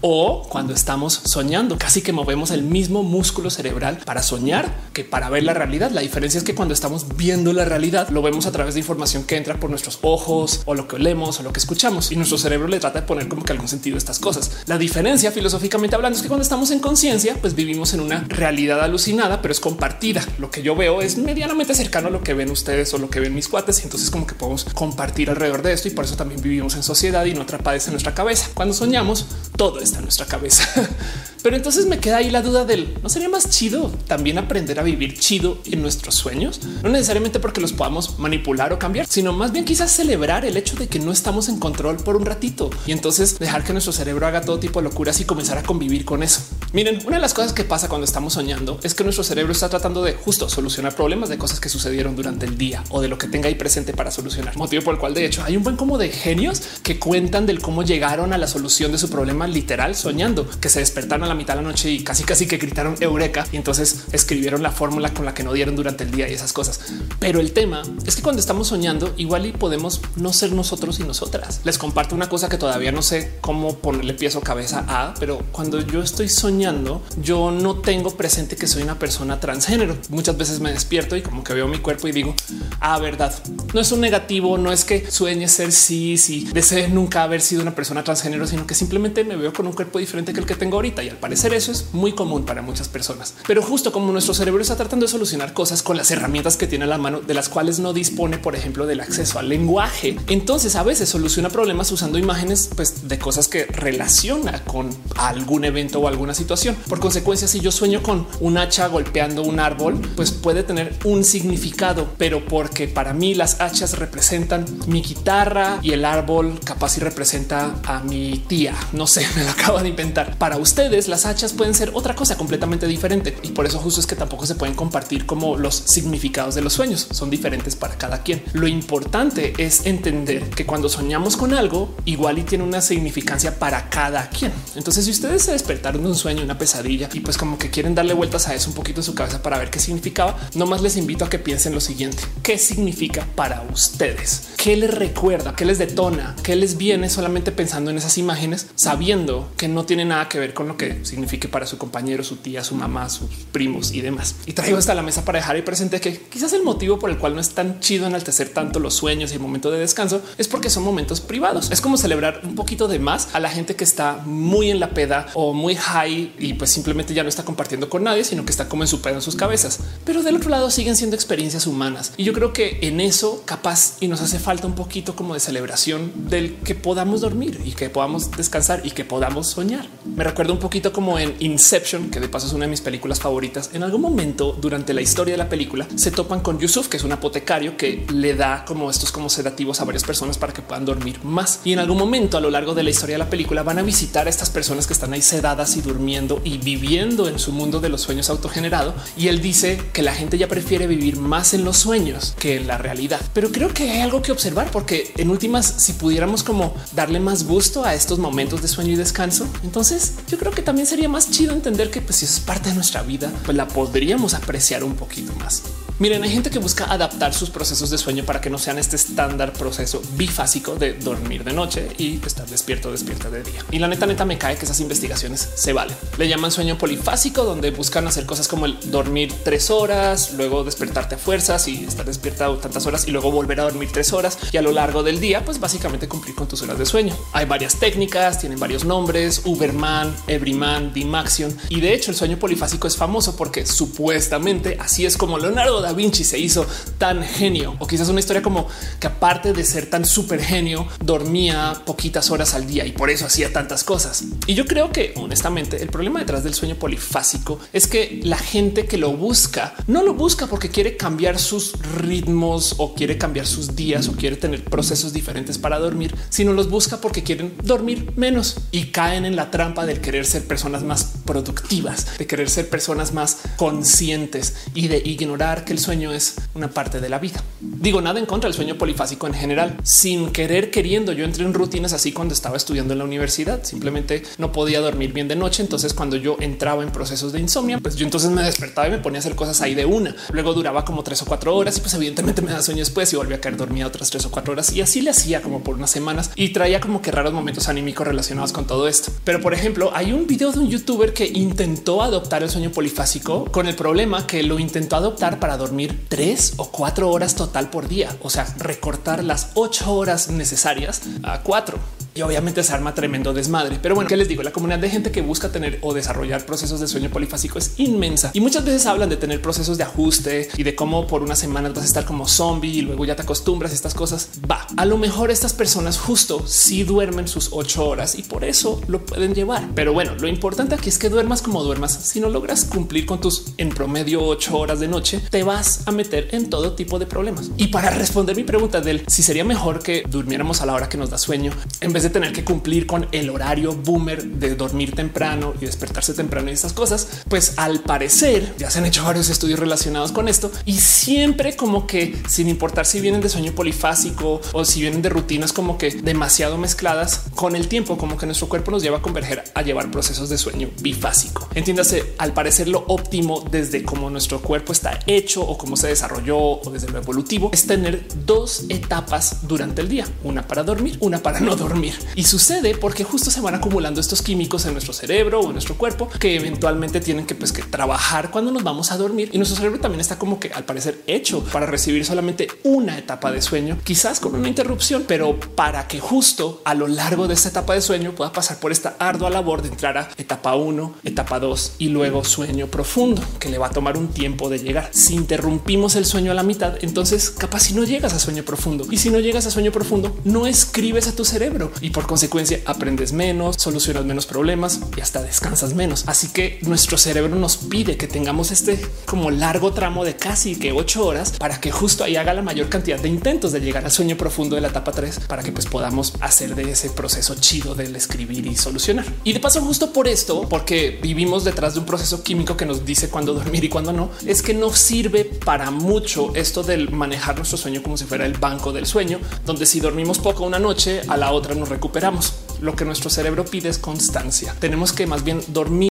o cuando estamos soñando. Casi que movemos el mismo músculo cerebral para soñar que para ver la realidad. La diferencia es que cuando estamos viendo la realidad, lo vemos a través de información que entra por nuestros ojos o lo que olemos o lo que escuchamos y nuestro cerebro le trata de poner como algún sentido estas cosas. La diferencia filosóficamente hablando es que cuando estamos en conciencia, pues vivimos en una realidad alucinada, pero es compartida. Lo que yo veo es medianamente cercano a lo que ven ustedes o lo que ven mis cuates. Y entonces como que podemos compartir alrededor de esto y por eso también vivimos en sociedad y no atrapados en nuestra cabeza. Cuando soñamos, todo está en nuestra cabeza. Pero entonces me queda ahí la duda del no sería más chido también aprender a vivir chido en nuestros sueños, no necesariamente porque los podamos manipular o cambiar, sino más bien quizás celebrar el hecho de que no estamos en control por un ratito y entonces dejar que nuestro cerebro haga todo tipo de locuras y comenzar a convivir con eso. Miren, una de las cosas que pasa cuando estamos soñando es que nuestro cerebro está tratando de justo solucionar problemas de cosas que sucedieron durante el día o de lo que tenga ahí presente para solucionar. Motivo por el cual de hecho hay un buen como de genios que cuentan del cómo llegaron a la solución de su problema literal soñando, que se despertaron a la mitad de la noche y casi casi que gritaron eureka y entonces escribieron la fórmula con la que no dieron durante el día y esas cosas. Pero el tema es que cuando estamos soñando igual y podemos no ser nosotros y nosotras. Les comparto una cosa que todavía no sé cómo ponerle pies o cabeza a, pero cuando yo estoy soñando, yo no tengo presente que soy una persona transgénero. Muchas veces me despierto y como que veo mi cuerpo y digo, ah, verdad, no es un negativo, no es que sueñe ser sí, sí, desee nunca haber sido una persona transgénero, sino que simplemente me veo con un cuerpo diferente que el que tengo ahorita. Y al parecer eso es muy común para muchas personas. Pero justo como nuestro cerebro está tratando de solucionar cosas con las herramientas que tiene a la mano, de las cuales no dispone, por ejemplo, del acceso al lenguaje, entonces a veces soluciona problemas usando imágenes pues, de cosas que relaciona con algún evento o alguna situación. Por consecuencia, si yo sueño con un hacha golpeando un árbol, pues puede tener un significado, pero porque para mí las hachas representan mi guitarra y el árbol capaz y representa a mi tía. No sé, me lo acabo de inventar. Para ustedes, las hachas pueden ser otra cosa completamente diferente y por eso justo es que tampoco se pueden compartir como los significados de los sueños. Son diferentes para cada quien. Lo importante es entender que cuando soñamos con algo, igual y tiene una significancia para cada quien. Entonces, si ustedes se despertaron de un sueño, una pesadilla y pues como que quieren darle vueltas a eso un poquito en su cabeza para ver qué significaba, nomás les invito a que piensen lo siguiente. ¿Qué significa para ustedes? ¿Qué les recuerda? ¿Qué les detona? ¿Qué les viene solamente pensando en esas imágenes, sabiendo que no tiene nada que ver con lo que signifique para su compañero, su tía, su mamá, sus primos y demás? Y traigo hasta la mesa para dejar y presente que quizás el motivo por el cual no es tan chido enaltecer tanto los sueños y el momento de descanso es porque son momentos privados. Es como celebrar un poquito de más a la gente que está muy en la peda o muy high y pues simplemente ya no está compartiendo con nadie, sino que está como en su pedo en sus cabezas. Pero del otro lado siguen siendo experiencias humanas y yo creo que en eso capaz y nos hace falta un poquito como de celebración del que podamos dormir y que podamos descansar y que podamos soñar. Me recuerdo un poquito como en Inception, que de paso es una de mis películas favoritas. En algún momento durante la historia de la película se topan con Yusuf, que es un apotecario que le da como estos como sedativos a varias personas para que puedan dormir más. Y en algún momento a lo largo de la historia de la película van a visitar a estas personas que están ahí sedadas y durmiendo y viviendo en su mundo de los sueños autogenerado. Y él dice que la gente ya prefiere vivir más en los sueños que en la realidad. Pero creo que hay algo que observar porque en últimas, si pudiéramos como darle más gusto a estos momentos de sueño y descanso, entonces yo creo que también sería más chido entender que pues si es parte de nuestra vida, pues la podríamos apreciar un poquito más. Miren, hay gente que busca adaptar sus procesos de sueño para que no sean este estándar proceso bifásico de dormir de noche y estar despierto, despierta de día. Y la neta, neta me cae que esas investigaciones se valen. Le llaman sueño polifásico, donde buscan hacer cosas como el dormir tres horas, luego despertarte a fuerzas y estar despierta tantas horas y luego volver a dormir tres horas y a lo largo del día, pues básicamente cumplir con tus horas de sueño. Hay varias técnicas, tienen varios nombres, Uberman, Everyman, Dimaxion y de hecho el sueño polifásico es famoso porque supuestamente así es como Leonardo da da Vinci se hizo tan genio o quizás una historia como que aparte de ser tan súper genio, dormía poquitas horas al día y por eso hacía tantas cosas. Y yo creo que honestamente el problema detrás del sueño polifásico es que la gente que lo busca no lo busca porque quiere cambiar sus ritmos o quiere cambiar sus días o quiere tener procesos diferentes para dormir, sino los busca porque quieren dormir menos y caen en la trampa del querer ser personas más productivas, de querer ser personas más conscientes y de ignorar que el sueño es una parte de la vida. Digo nada en contra del sueño polifásico en general, sin querer queriendo. Yo entré en rutinas así cuando estaba estudiando en la universidad. Simplemente no podía dormir bien de noche. Entonces, cuando yo entraba en procesos de insomnio, pues yo entonces me despertaba y me ponía a hacer cosas ahí de una. Luego duraba como tres o cuatro horas y pues evidentemente me da sueño después y volví a caer dormida otras tres o cuatro horas y así le hacía como por unas semanas y traía como que raros momentos anímicos relacionados con todo esto. Pero por ejemplo, hay un video de un youtuber que intentó adoptar el sueño polifásico con el problema que lo intentó adoptar para dormir tres o cuatro horas total por día, o sea, recortar las ocho horas necesarias a cuatro y obviamente se arma tremendo desmadre. Pero bueno, ¿qué les digo? La comunidad de gente que busca tener o desarrollar procesos de sueño polifásico es inmensa y muchas veces hablan de tener procesos de ajuste y de cómo por unas semanas vas a estar como zombie y luego ya te acostumbras a estas cosas. Va, a lo mejor estas personas justo si duermen sus ocho horas y por eso lo pueden llevar. Pero bueno, lo importante aquí es que duermas como duermas. Si no logras cumplir con tus en promedio ocho horas de noche, te vas a meter en todo tipo de problemas. Y para responder mi pregunta del si sería mejor que durmiéramos a la hora que nos da sueño en vez de tener que cumplir con el horario boomer de dormir temprano y despertarse temprano y estas cosas, pues al parecer ya se han hecho varios estudios relacionados con esto y siempre como que sin importar si vienen de sueño polifásico o si vienen de rutinas como que demasiado mezcladas con el tiempo, como que nuestro cuerpo nos lleva a converger a llevar procesos de sueño bifásico. Entiéndase, al parecer lo óptimo desde cómo nuestro cuerpo está hecho o cómo se desarrolló o desde lo evolutivo es tener dos etapas durante el día, una para dormir, una para no dormir y sucede porque justo se van acumulando estos químicos en nuestro cerebro o en nuestro cuerpo que eventualmente tienen que, pues, que trabajar cuando nos vamos a dormir. Y nuestro cerebro también está como que al parecer hecho para recibir solamente una etapa de sueño, quizás con una interrupción, pero para que justo a lo largo de esta etapa de sueño pueda pasar por esta ardua labor de entrar a etapa 1, etapa 2 y luego sueño profundo, que le va a tomar un tiempo de llegar. Si interrumpimos el sueño a la mitad, entonces capaz si no llegas a sueño profundo y si no llegas a sueño profundo, no escribes a tu cerebro y por consecuencia aprendes menos, solucionas menos problemas y hasta descansas menos. Así que nuestro cerebro nos pide que tengamos este como largo tramo de casi que ocho horas para que justo ahí haga la mayor cantidad de intentos de llegar al sueño profundo de la etapa 3 para que pues podamos hacer de ese proceso chido del escribir y solucionar. Y de paso justo por esto, porque vivimos detrás de un proceso químico que nos dice cuándo dormir y cuándo no, es que no sirve para mucho esto del manejar nuestro sueño como si fuera el banco del sueño, donde si dormimos poco una noche, a la otra nos recuperamos. Lo que nuestro cerebro pide es constancia. Tenemos que más bien dormir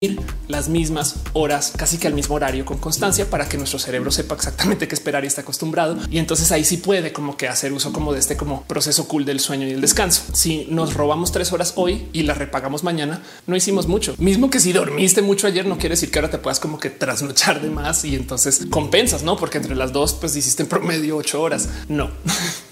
las mismas horas, casi que al mismo horario con constancia para que nuestro cerebro sepa exactamente qué esperar y está acostumbrado. Y entonces ahí sí puede como que hacer uso como de este como proceso cool del sueño y el descanso. Si nos robamos tres horas hoy y las repagamos mañana, no hicimos mucho. Mismo que si dormiste mucho ayer, no quiere decir que ahora te puedas como que trasnochar de más y entonces compensas, no? Porque entre las dos, pues hiciste en promedio ocho horas. No.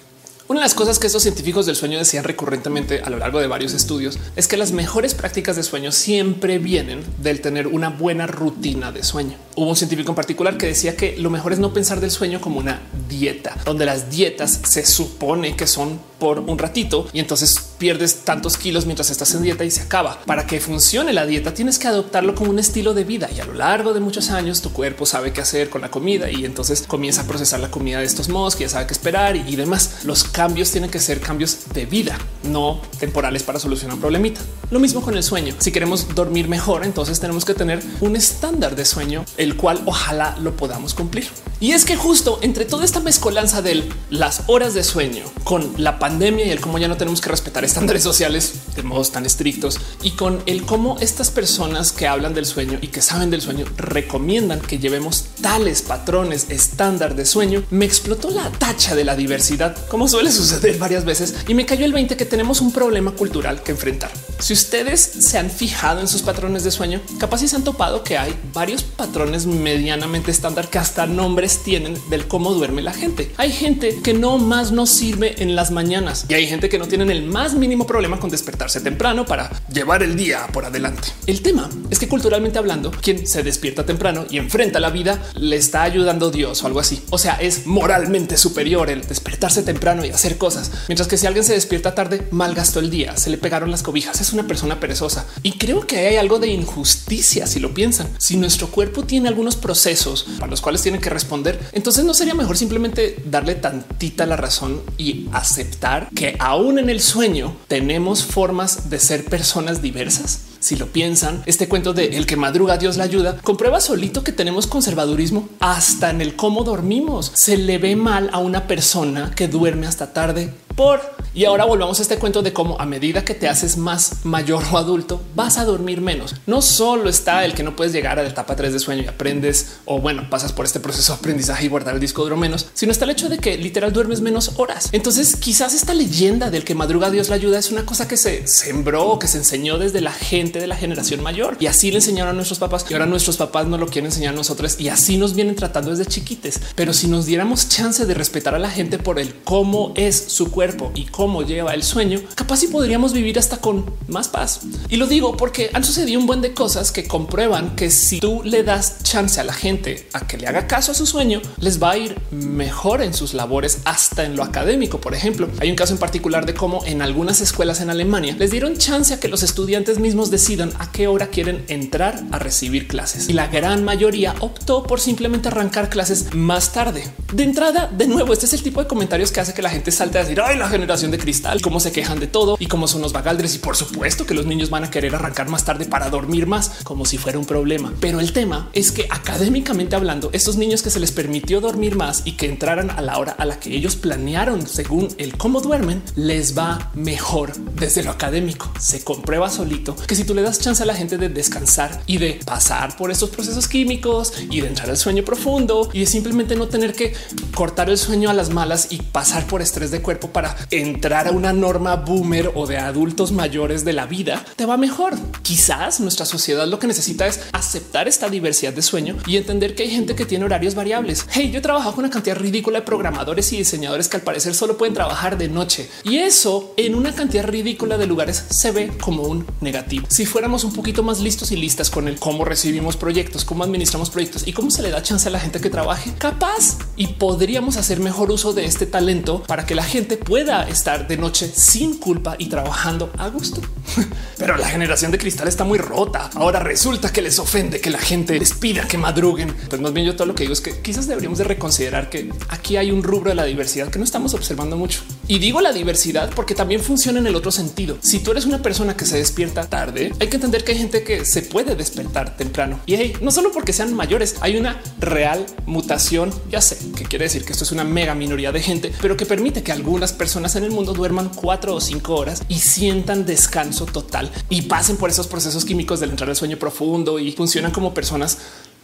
Una de las cosas que estos científicos del sueño decían recurrentemente a lo largo de varios estudios es que las mejores prácticas de sueño siempre vienen del tener una buena rutina de sueño. Hubo un científico en particular que decía que lo mejor es no pensar del sueño como una dieta, donde las dietas se supone que son por un ratito y entonces pierdes tantos kilos mientras estás en dieta y se acaba. Para que funcione la dieta tienes que adoptarlo como un estilo de vida y a lo largo de muchos años tu cuerpo sabe qué hacer con la comida y entonces comienza a procesar la comida de estos modos que ya sabe qué esperar y, demás. Los tienen que ser cambios de vida, no temporales para solucionar un problemita. Lo mismo con el sueño. Si queremos dormir mejor, entonces tenemos que tener un estándar de sueño, el cual ojalá lo podamos cumplir. Y es que justo entre toda esta mezcolanza de las horas de sueño con la pandemia y el cómo ya no tenemos que respetar estándares sociales de modos tan estrictos y con el cómo estas personas que hablan del sueño y que saben del sueño recomiendan que llevemos tales patrones estándar de sueño, me explotó la tacha de la diversidad, como suele suceder varias veces, y me cayó el 20 que tenemos un problema cultural que enfrentar. Si ustedes se han fijado en sus patrones de sueño, capaz si se han topado que hay varios patrones medianamente estándar que hasta nombres tienen del cómo duerme la gente. Hay gente que no más nos sirve en las mañanas y hay gente que no tienen el más mínimo problema con despertarse temprano para llevar el día por adelante. El tema es que culturalmente hablando, quien se despierta temprano y enfrenta la vida le está ayudando Dios o algo así. O sea, es moralmente superior el despertarse temprano y hacer cosas. Mientras que si alguien se despierta tarde, malgastó el día, se le pegaron las cobijas, es una persona perezosa. Y creo que hay algo de injusticia si lo piensan. Si nuestro cuerpo tiene algunos procesos para los cuales tiene que responder, entonces no sería mejor simplemente darle tantita la razón y aceptar que aún en el sueño tenemos formas de ser personas diversas. Si lo piensan, este cuento de el que madruga Dios la ayuda comprueba solito que tenemos conservadurismo hasta en el cómo dormimos. Se le ve mal a una persona que duerme hasta tarde por. Y ahora volvamos a este cuento de cómo a medida que te haces más mayor o adulto, vas a dormir menos. No solo está el que no puedes llegar a la etapa 3 de sueño y aprendes o bueno, pasas por este proceso de aprendizaje y guardar el disco duro menos, sino está el hecho de que literal duermes menos horas. Entonces quizás esta leyenda del que madruga Dios la ayuda es una cosa que se sembró, que se enseñó desde la gente de la generación mayor y así le enseñaron a nuestros papás y ahora nuestros papás no lo quieren enseñar a nosotros y así nos vienen tratando desde chiquites. Pero si nos diéramos chance de respetar a la gente por el cómo es su cuerpo, y cómo lleva el sueño, capaz si podríamos vivir hasta con más paz. Y lo digo porque han sucedido un buen de cosas que comprueban que si tú le das chance a la gente a que le haga caso a su sueño, les va a ir mejor en sus labores, hasta en lo académico. Por ejemplo, hay un caso en particular de cómo en algunas escuelas en Alemania les dieron chance a que los estudiantes mismos decidan a qué hora quieren entrar a recibir clases. Y la gran mayoría optó por simplemente arrancar clases más tarde. De entrada, de nuevo, este es el tipo de comentarios que hace que la gente salte a decir, ay, la generación de cristal, cómo se quejan de todo y cómo son los vagaldres. Y por supuesto que los niños van a querer arrancar más tarde para dormir más, como si fuera un problema. Pero el tema es que académicamente hablando, estos niños que se les permitió dormir más y que entraran a la hora a la que ellos planearon según el cómo duermen, les va mejor desde lo académico. Se comprueba solito que si tú le das chance a la gente de descansar y de pasar por estos procesos químicos y de entrar al sueño profundo y de simplemente no tener que cortar el sueño a las malas y pasar por estrés de cuerpo para entrar a una norma boomer o de adultos mayores de la vida, te va mejor. Quizás nuestra sociedad lo que necesita es aceptar esta diversidad de sueño y entender que hay gente que tiene horarios variables. Hey, yo trabajo con una cantidad ridícula de programadores y diseñadores que al parecer solo pueden trabajar de noche y eso en una cantidad ridícula de lugares se ve como un negativo. Si fuéramos un poquito más listos y listas con el cómo recibimos proyectos, cómo administramos proyectos y cómo se le da chance a la gente que trabaje capaz y podríamos hacer mejor uso de este talento para que la gente pueda estar de noche sin culpa y trabajando a gusto. Pero la generación de cristal está muy rota. Ahora resulta que les ofende que la gente les pida que madruguen. Pues más bien yo todo lo que digo es que quizás deberíamos de reconsiderar que aquí hay un rubro de la diversidad que no estamos observando mucho. Y digo la diversidad porque también funciona en el otro sentido. Si tú eres una persona que se despierta tarde, hay que entender que hay gente que se puede despertar temprano. Y hey, no solo porque sean mayores, hay una real mutación. Ya sé que quiere decir que esto es una mega minoría de gente, pero que permite que algunas personas en el mundo duerman cuatro o cinco horas y sientan descanso total y pasen por esos procesos químicos del entrar al sueño profundo y funcionan como personas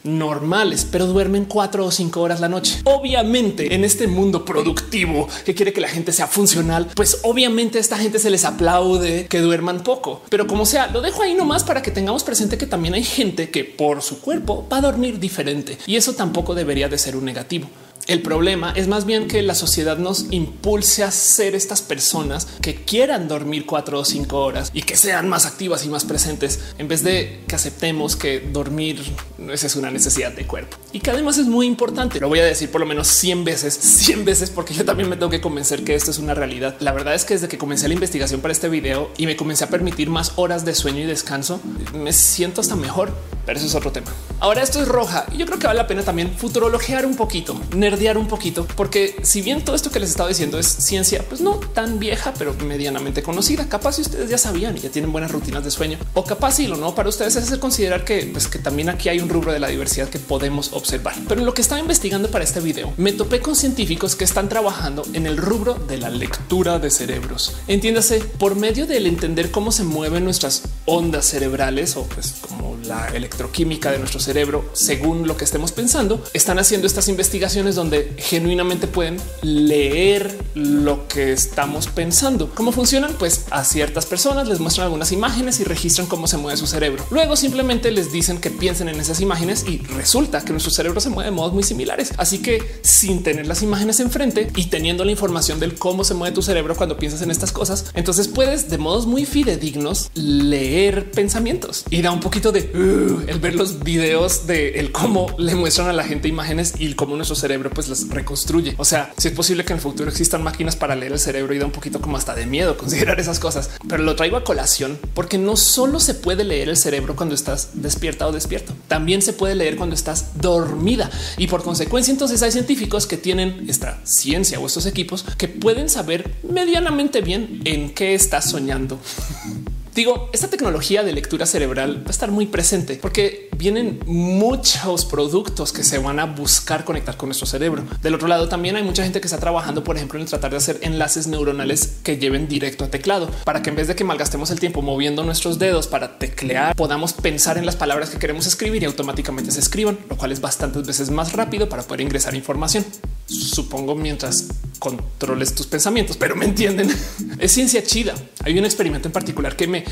normales, pero duermen cuatro o cinco horas la noche. Obviamente en este mundo productivo que quiere que la gente sea funcional, pues obviamente a esta gente se les aplaude que duerman poco, pero como sea, lo dejo ahí nomás para que tengamos presente que también hay gente que por su cuerpo va a dormir diferente y eso tampoco debería de ser un negativo. El problema es más bien que la sociedad nos impulse a ser estas personas que quieran dormir cuatro o cinco horas y que sean más activas y más presentes en vez de que aceptemos que dormir es una necesidad de cuerpo y que además es muy importante. Lo voy a decir por lo menos 100 veces, 100 veces, porque yo también me tengo que convencer que esto es una realidad. La verdad es que desde que comencé la investigación para este video y me comencé a permitir más horas de sueño y descanso, me siento hasta mejor, pero eso es otro tema. Ahora esto es roja y yo creo que vale la pena también futurologear un poquito, nerdear un poquito, porque si bien todo esto que les estaba diciendo es ciencia, pues no tan vieja, pero medianamente conocida. Capaz si ustedes ya sabían y ya tienen buenas rutinas de sueño, o capaz si lo no para ustedes es hacer considerar que, pues, que también aquí hay un rubro de la diversidad que podemos observar. Pero en lo que estaba investigando para este video, me topé con científicos que están trabajando en el rubro de la lectura de cerebros. Entiéndase por medio del entender cómo se mueven nuestras ondas cerebrales o pues como la electroquímica de nuestro cerebro, según lo que estemos pensando, están haciendo estas investigaciones donde genuinamente pueden leer lo que estamos pensando. ¿Cómo funcionan? Pues a ciertas personas les muestran algunas imágenes y registran cómo se mueve su cerebro. Luego simplemente les dicen que piensen en esas imágenes y resulta que nuestro cerebro se mueve de modos muy similares. Así que sin tener las imágenes enfrente y teniendo la información del cómo se mueve tu cerebro cuando piensas en estas cosas, entonces puedes de modos muy fidedignos leer pensamientos y da un poquito de uh, el ver los videos de el cómo le muestran a la gente imágenes y cómo nuestro cerebro pues las reconstruye. O sea, si es posible que en el futuro existan máquinas para leer el cerebro y da un poquito como hasta de miedo considerar esas cosas, pero lo traigo a colación porque no solo se puede leer el cerebro cuando estás despierta o despierto, también se puede leer cuando estás dormida y por consecuencia entonces hay científicos que tienen esta ciencia o estos equipos que pueden saber medianamente bien en qué estás soñando. Digo, esta tecnología de lectura cerebral va a estar muy presente porque vienen muchos productos que se van a buscar conectar con nuestro cerebro. Del otro lado, también hay mucha gente que está trabajando, por ejemplo, en tratar de hacer enlaces neuronales que lleven directo a teclado para que en vez de que malgastemos el tiempo moviendo nuestros dedos para teclear, podamos pensar en las palabras que queremos escribir y automáticamente se escriban, lo cual es bastantes veces más rápido para poder ingresar información. Supongo mientras controles tus pensamientos, pero me entienden. es ciencia chida. Hay un experimento en particular que me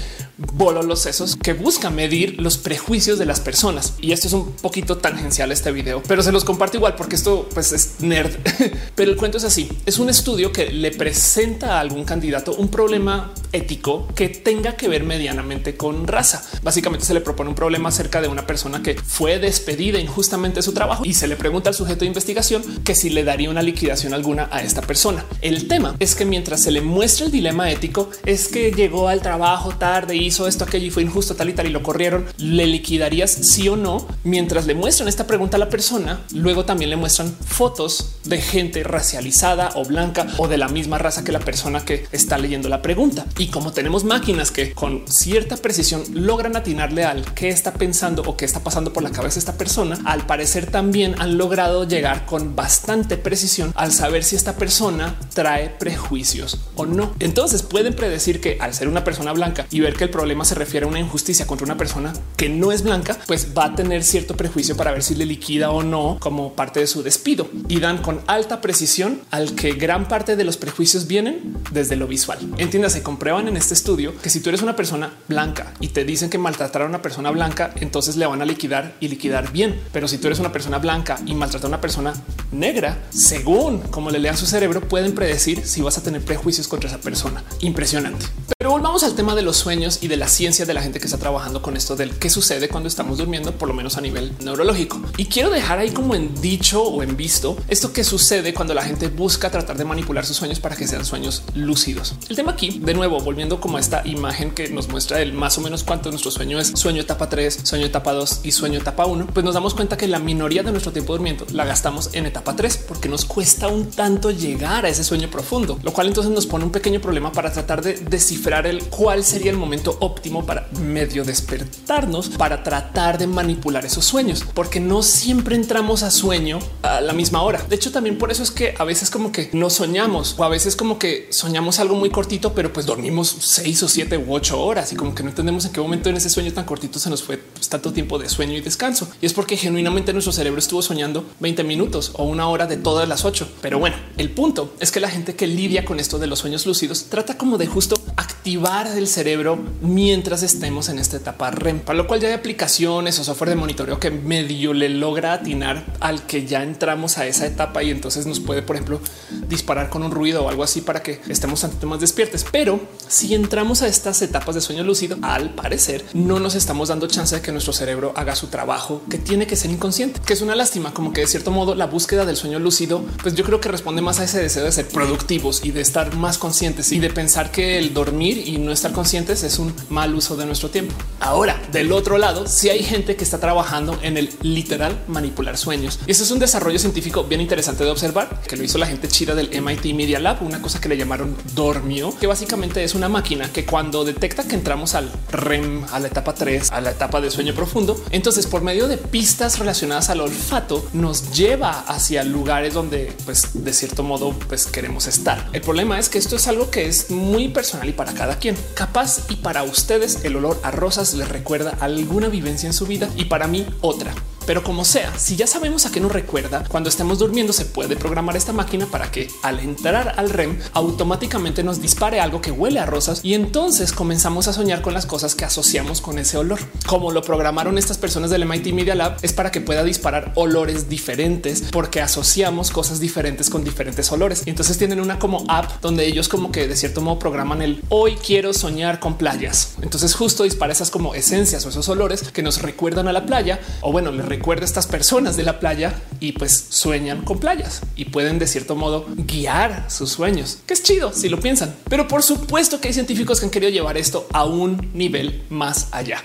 voló los sesos que busca medir los prejuicios de las personas. Y esto es un poquito tangencial este video, pero se los comparto igual porque esto pues es nerd. pero el cuento es así. Es un estudio que le presenta a algún candidato un problema ético que tenga que ver medianamente con raza. Básicamente se le propone un problema acerca de una persona que fue despedida injustamente de su trabajo y se le pregunta al sujeto de investigación que si le daría una liquidación alguna a esta persona. El tema es que mientras se le muestra el dilema ético es que llegó al trabajo tarde, hizo esto, aquello y fue injusto tal y tal y lo corrieron, le liquidarías sí o no. Mientras le muestran esta pregunta a la persona, luego también le muestran fotos de gente racializada o blanca o de la misma raza que la persona que está leyendo la pregunta. Y como tenemos máquinas que con cierta precisión logran atinarle al qué está pensando o qué está pasando por la cabeza esta persona, al parecer también han logrado llegar con bastante precisión al saber si esta persona trae prejuicios o no. Entonces pueden predecir que al ser una persona blanca y ver que el problema se refiere a una injusticia contra una persona que no es blanca, pues va a tener cierto prejuicio para ver si le liquida o no como parte de su despido y dan con alta precisión al que gran parte de los prejuicios vienen desde lo visual. Entiéndase, comprar en este estudio que si tú eres una persona blanca y te dicen que maltratar a una persona blanca, entonces le van a liquidar y liquidar bien. Pero si tú eres una persona blanca y maltratar a una persona negra, según como le lean su cerebro, pueden predecir si vas a tener prejuicios contra esa persona. Impresionante. Pero volvamos al tema de los sueños y de la ciencia de la gente que está trabajando con esto del qué sucede cuando estamos durmiendo, por lo menos a nivel neurológico. Y quiero dejar ahí como en dicho o en visto esto que sucede cuando la gente busca tratar de manipular sus sueños para que sean sueños lúcidos. El tema aquí, de nuevo, volviendo como a esta imagen que nos muestra el más o menos cuánto nuestro sueño es sueño etapa 3, sueño etapa 2 y sueño etapa 1, pues nos damos cuenta que la minoría de nuestro tiempo durmiendo la gastamos en etapa 3 porque nos cuesta un tanto llegar a ese sueño profundo, lo cual entonces nos pone un pequeño problema para tratar de descifrar el cuál sería el momento óptimo para medio despertarnos para tratar de manipular esos sueños, porque no siempre entramos a sueño a la misma hora. De hecho, también por eso es que a veces como que no soñamos o a veces como que soñamos algo muy cortito, pero pues dormimos seis o siete u ocho horas y como que no entendemos en qué momento en ese sueño tan cortito se nos fue pues, tanto tiempo de sueño y descanso. Y es porque genuinamente nuestro cerebro estuvo soñando 20 minutos o una hora de todas las ocho. Pero bueno, el punto es que la gente que lidia con esto de los sueños lúcidos trata como de justo activar el cerebro mientras estemos en esta etapa REM, para lo cual ya hay aplicaciones o software de monitoreo que medio le logra atinar al que ya entramos a esa etapa y entonces nos puede, por ejemplo, disparar con un ruido o algo así para que estemos tanto más despiertos. Pero si entramos a estas etapas de sueño lúcido, al parecer no nos estamos dando chance de que nuestro cerebro haga su trabajo que tiene que ser inconsciente, que es una lástima, como que de cierto modo la búsqueda del sueño lúcido, pues yo creo que responde más a ese deseo de ser productivos y de estar más conscientes y de pensar que el dormir y no estar conscientes es un mal uso de nuestro tiempo. Ahora, del otro lado, si hay gente que está trabajando en el literal manipular sueños. Y eso es un desarrollo científico bien interesante de observar, que lo hizo la gente chida del MIT Media Lab, una cosa que le llamaron dormio, que básicamente es una máquina que cuando detecta que entramos al REM, a la etapa 3, a la etapa de sueño profundo, entonces por medio de pistas relacionadas al olfato nos lleva hacia lugares donde pues de cierto modo pues queremos estar. El problema es que esto es algo que es muy personal y para cada quien. Capaz y para ustedes el olor a rosas les recuerda alguna vivencia en su vida y para mí otra. Pero como sea, si ya sabemos a qué nos recuerda, cuando estemos durmiendo se puede programar esta máquina para que al entrar al REM automáticamente nos dispare algo que huele a rosas y entonces comenzamos a soñar con las cosas que asociamos con ese olor. Como lo programaron estas personas del MIT Media Lab es para que pueda disparar olores diferentes porque asociamos cosas diferentes con diferentes olores. Y entonces tienen una como app donde ellos como que de cierto modo programan el hoy quiero soñar con playas. Entonces justo dispara esas como esencias o esos olores que nos recuerdan a la playa o bueno, les recuerda a estas personas de la playa y pues sueñan con playas y pueden de cierto modo guiar sus sueños, que es chido si lo piensan. Pero por supuesto que hay científicos que han querido llevar esto a un nivel más allá.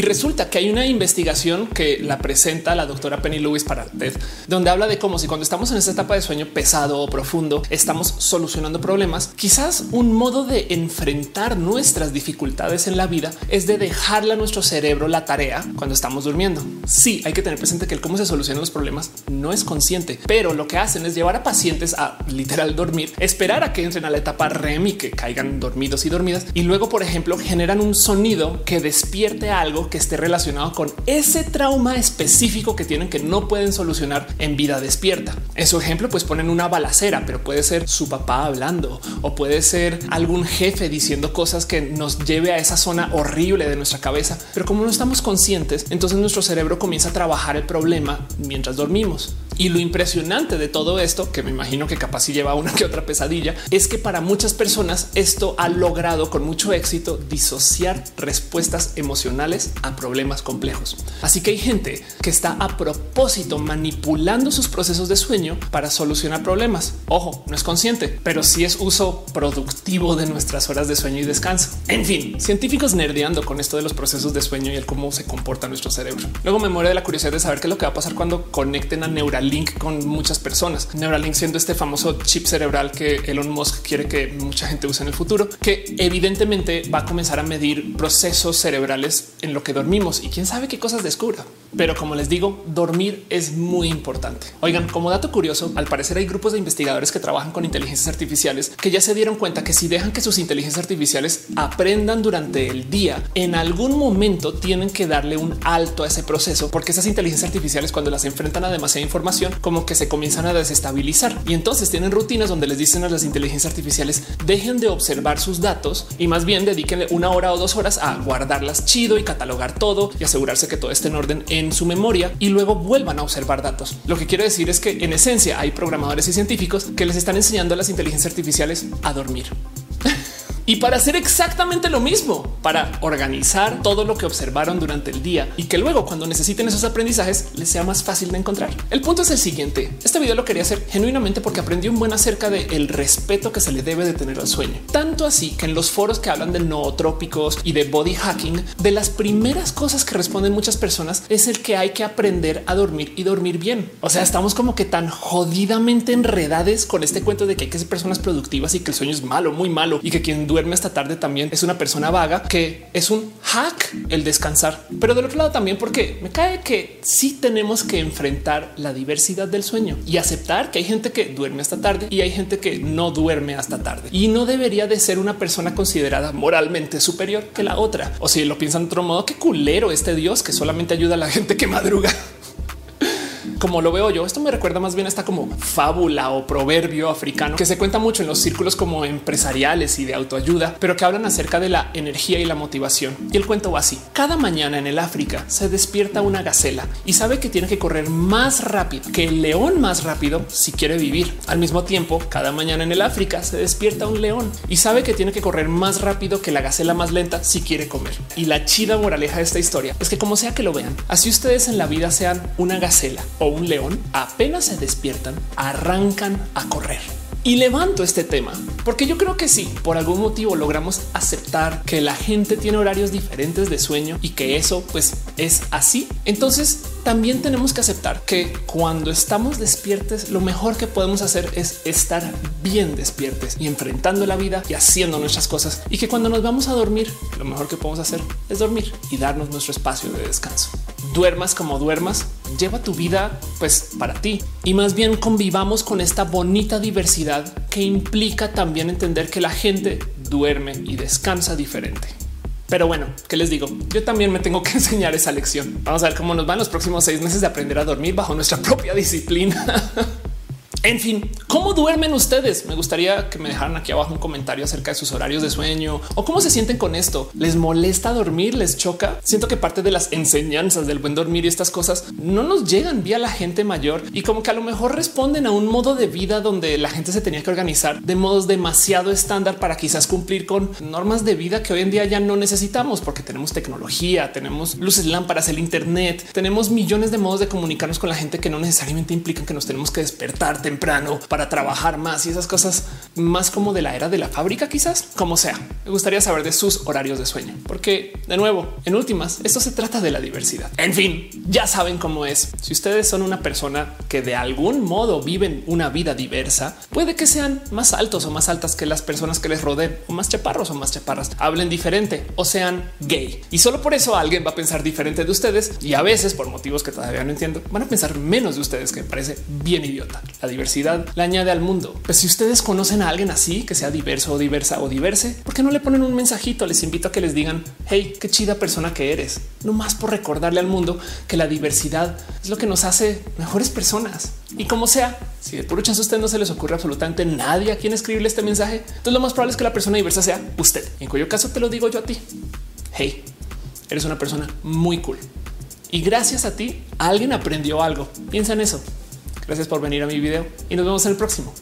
Y resulta que hay una investigación que la presenta la doctora Penny Lewis para TED, donde habla de cómo si cuando estamos en esta etapa de sueño pesado o profundo estamos solucionando problemas, quizás un modo de enfrentar nuestras dificultades en la vida es de dejarle a nuestro cerebro la tarea cuando estamos durmiendo. Sí, hay que tener presente que el cómo se solucionan los problemas no es consciente, pero lo que hacen es llevar a pacientes a literal dormir, esperar a que entren a la etapa REM y que caigan dormidos y dormidas y luego, por ejemplo, generan un sonido que despierte algo que esté relacionado con ese trauma específico que tienen que no pueden solucionar en vida despierta. En su ejemplo, pues ponen una balacera, pero puede ser su papá hablando o puede ser algún jefe diciendo cosas que nos lleve a esa zona horrible de nuestra cabeza. Pero como no estamos conscientes, entonces nuestro cerebro comienza a trabajar el problema mientras dormimos. Y lo impresionante de todo esto, que me imagino que capaz si lleva una que otra pesadilla, es que para muchas personas esto ha logrado con mucho éxito disociar respuestas emocionales a problemas complejos. Así que hay gente que está a propósito manipulando sus procesos de sueño para solucionar problemas. Ojo, no es consciente, pero sí es uso productivo de nuestras horas de sueño y descanso. En fin, científicos nerdeando con esto de los procesos de sueño y el cómo se comporta nuestro cerebro. Luego me muere de la curiosidad de saber qué es lo que va a pasar cuando conecten a neural Neuralink con muchas personas. Neuralink siendo este famoso chip cerebral que Elon Musk quiere que mucha gente use en el futuro, que evidentemente va a comenzar a medir procesos cerebrales en lo que dormimos y quién sabe qué cosas descubra. Pero como les digo, dormir es muy importante. Oigan, como dato curioso, al parecer hay grupos de investigadores que trabajan con inteligencias artificiales que ya se dieron cuenta que si dejan que sus inteligencias artificiales aprendan durante el día, en algún momento tienen que darle un alto a ese proceso, porque esas inteligencias artificiales cuando las enfrentan a demasiada información, como que se comienzan a desestabilizar y entonces tienen rutinas donde les dicen a las inteligencias artificiales dejen de observar sus datos y más bien dedíquenle una hora o dos horas a guardarlas chido y catalogar todo y asegurarse que todo esté en orden en su memoria y luego vuelvan a observar datos. Lo que quiero decir es que en esencia hay programadores y científicos que les están enseñando a las inteligencias artificiales a dormir. y para hacer exactamente lo mismo, para organizar todo lo que observaron durante el día y que luego cuando necesiten esos aprendizajes les sea más fácil de encontrar. El punto es el siguiente. Este video lo quería hacer genuinamente porque aprendí un buen acerca del el respeto que se le debe de tener al sueño. Tanto así que en los foros que hablan de nootrópicos y de body hacking, de las primeras cosas que responden muchas personas es el que hay que aprender a dormir y dormir bien. O sea, estamos como que tan jodidamente enredades con este cuento de que hay que ser personas productivas y que el sueño es malo, muy malo y que quien duerme esta tarde también es una persona vaga que es un hack el descansar. Pero del otro lado también porque me cae que sí tenemos que enfrentar la diversidad del sueño y aceptar que hay gente que duerme hasta tarde y hay gente que no duerme hasta tarde y no debería de ser una persona considerada moralmente superior que la otra. O si lo piensan de otro modo, qué culero este Dios que solamente ayuda a la gente que madruga como lo veo yo, esto me recuerda más bien a esta como fábula o proverbio africano que se cuenta mucho en los círculos como empresariales y de autoayuda, pero que hablan acerca de la energía y la motivación. Y el cuento va así. Cada mañana en el África se despierta una gacela y sabe que tiene que correr más rápido que el león más rápido si quiere vivir. Al mismo tiempo, cada mañana en el África se despierta un león y sabe que tiene que correr más rápido que la gacela más lenta si quiere comer. Y la chida moraleja de esta historia es que como sea que lo vean, así ustedes en la vida sean una gacela o un león, apenas se despiertan, arrancan a correr. Y levanto este tema porque yo creo que sí, por algún motivo logramos aceptar que la gente tiene horarios diferentes de sueño y que eso pues es así. Entonces también tenemos que aceptar que cuando estamos despiertes, lo mejor que podemos hacer es estar bien despiertes y enfrentando la vida y haciendo nuestras cosas y que cuando nos vamos a dormir, lo mejor que podemos hacer es dormir y darnos nuestro espacio de descanso. Duermas como duermas, lleva tu vida pues para ti y más bien convivamos con esta bonita diversidad que implica también entender que la gente duerme y descansa diferente. Pero bueno, ¿qué les digo? Yo también me tengo que enseñar esa lección. Vamos a ver cómo nos van los próximos seis meses de aprender a dormir bajo nuestra propia disciplina. En fin, ¿cómo duermen ustedes? Me gustaría que me dejaran aquí abajo un comentario acerca de sus horarios de sueño o cómo se sienten con esto. ¿Les molesta dormir? ¿Les choca? Siento que parte de las enseñanzas del buen dormir y estas cosas no nos llegan vía la gente mayor y como que a lo mejor responden a un modo de vida donde la gente se tenía que organizar de modos demasiado estándar para quizás cumplir con normas de vida que hoy en día ya no necesitamos porque tenemos tecnología, tenemos luces, lámparas, el Internet, tenemos millones de modos de comunicarnos con la gente que no necesariamente implican que nos tenemos que despertar temprano para trabajar más y esas cosas más como de la era de la fábrica, quizás como sea. Me gustaría saber de sus horarios de sueño, porque de nuevo, en últimas, esto se trata de la diversidad. En fin, ya saben cómo es. Si ustedes son una persona que de algún modo viven una vida diversa, puede que sean más altos o más altas que las personas que les rodeen, o más chaparros o más chaparras, hablen diferente o sean gay. Y solo por eso alguien va a pensar diferente de ustedes y a veces por motivos que todavía no entiendo, van a pensar menos de ustedes, que me parece bien idiota. Diversidad la añade al mundo. Pues si ustedes conocen a alguien así, que sea diverso o diversa o diverse, ¿por qué no le ponen un mensajito? Les invito a que les digan, hey, qué chida persona que eres. No más por recordarle al mundo que la diversidad es lo que nos hace mejores personas. Y como sea, si de puro chance a usted no se les ocurre absolutamente nadie a quien escribirle este mensaje, entonces lo más probable es que la persona diversa sea usted. En cuyo caso te lo digo yo a ti. Hey, eres una persona muy cool. Y gracias a ti, alguien aprendió algo. Piensa en eso. Gracias por venir a mi video y nos vemos en el próximo.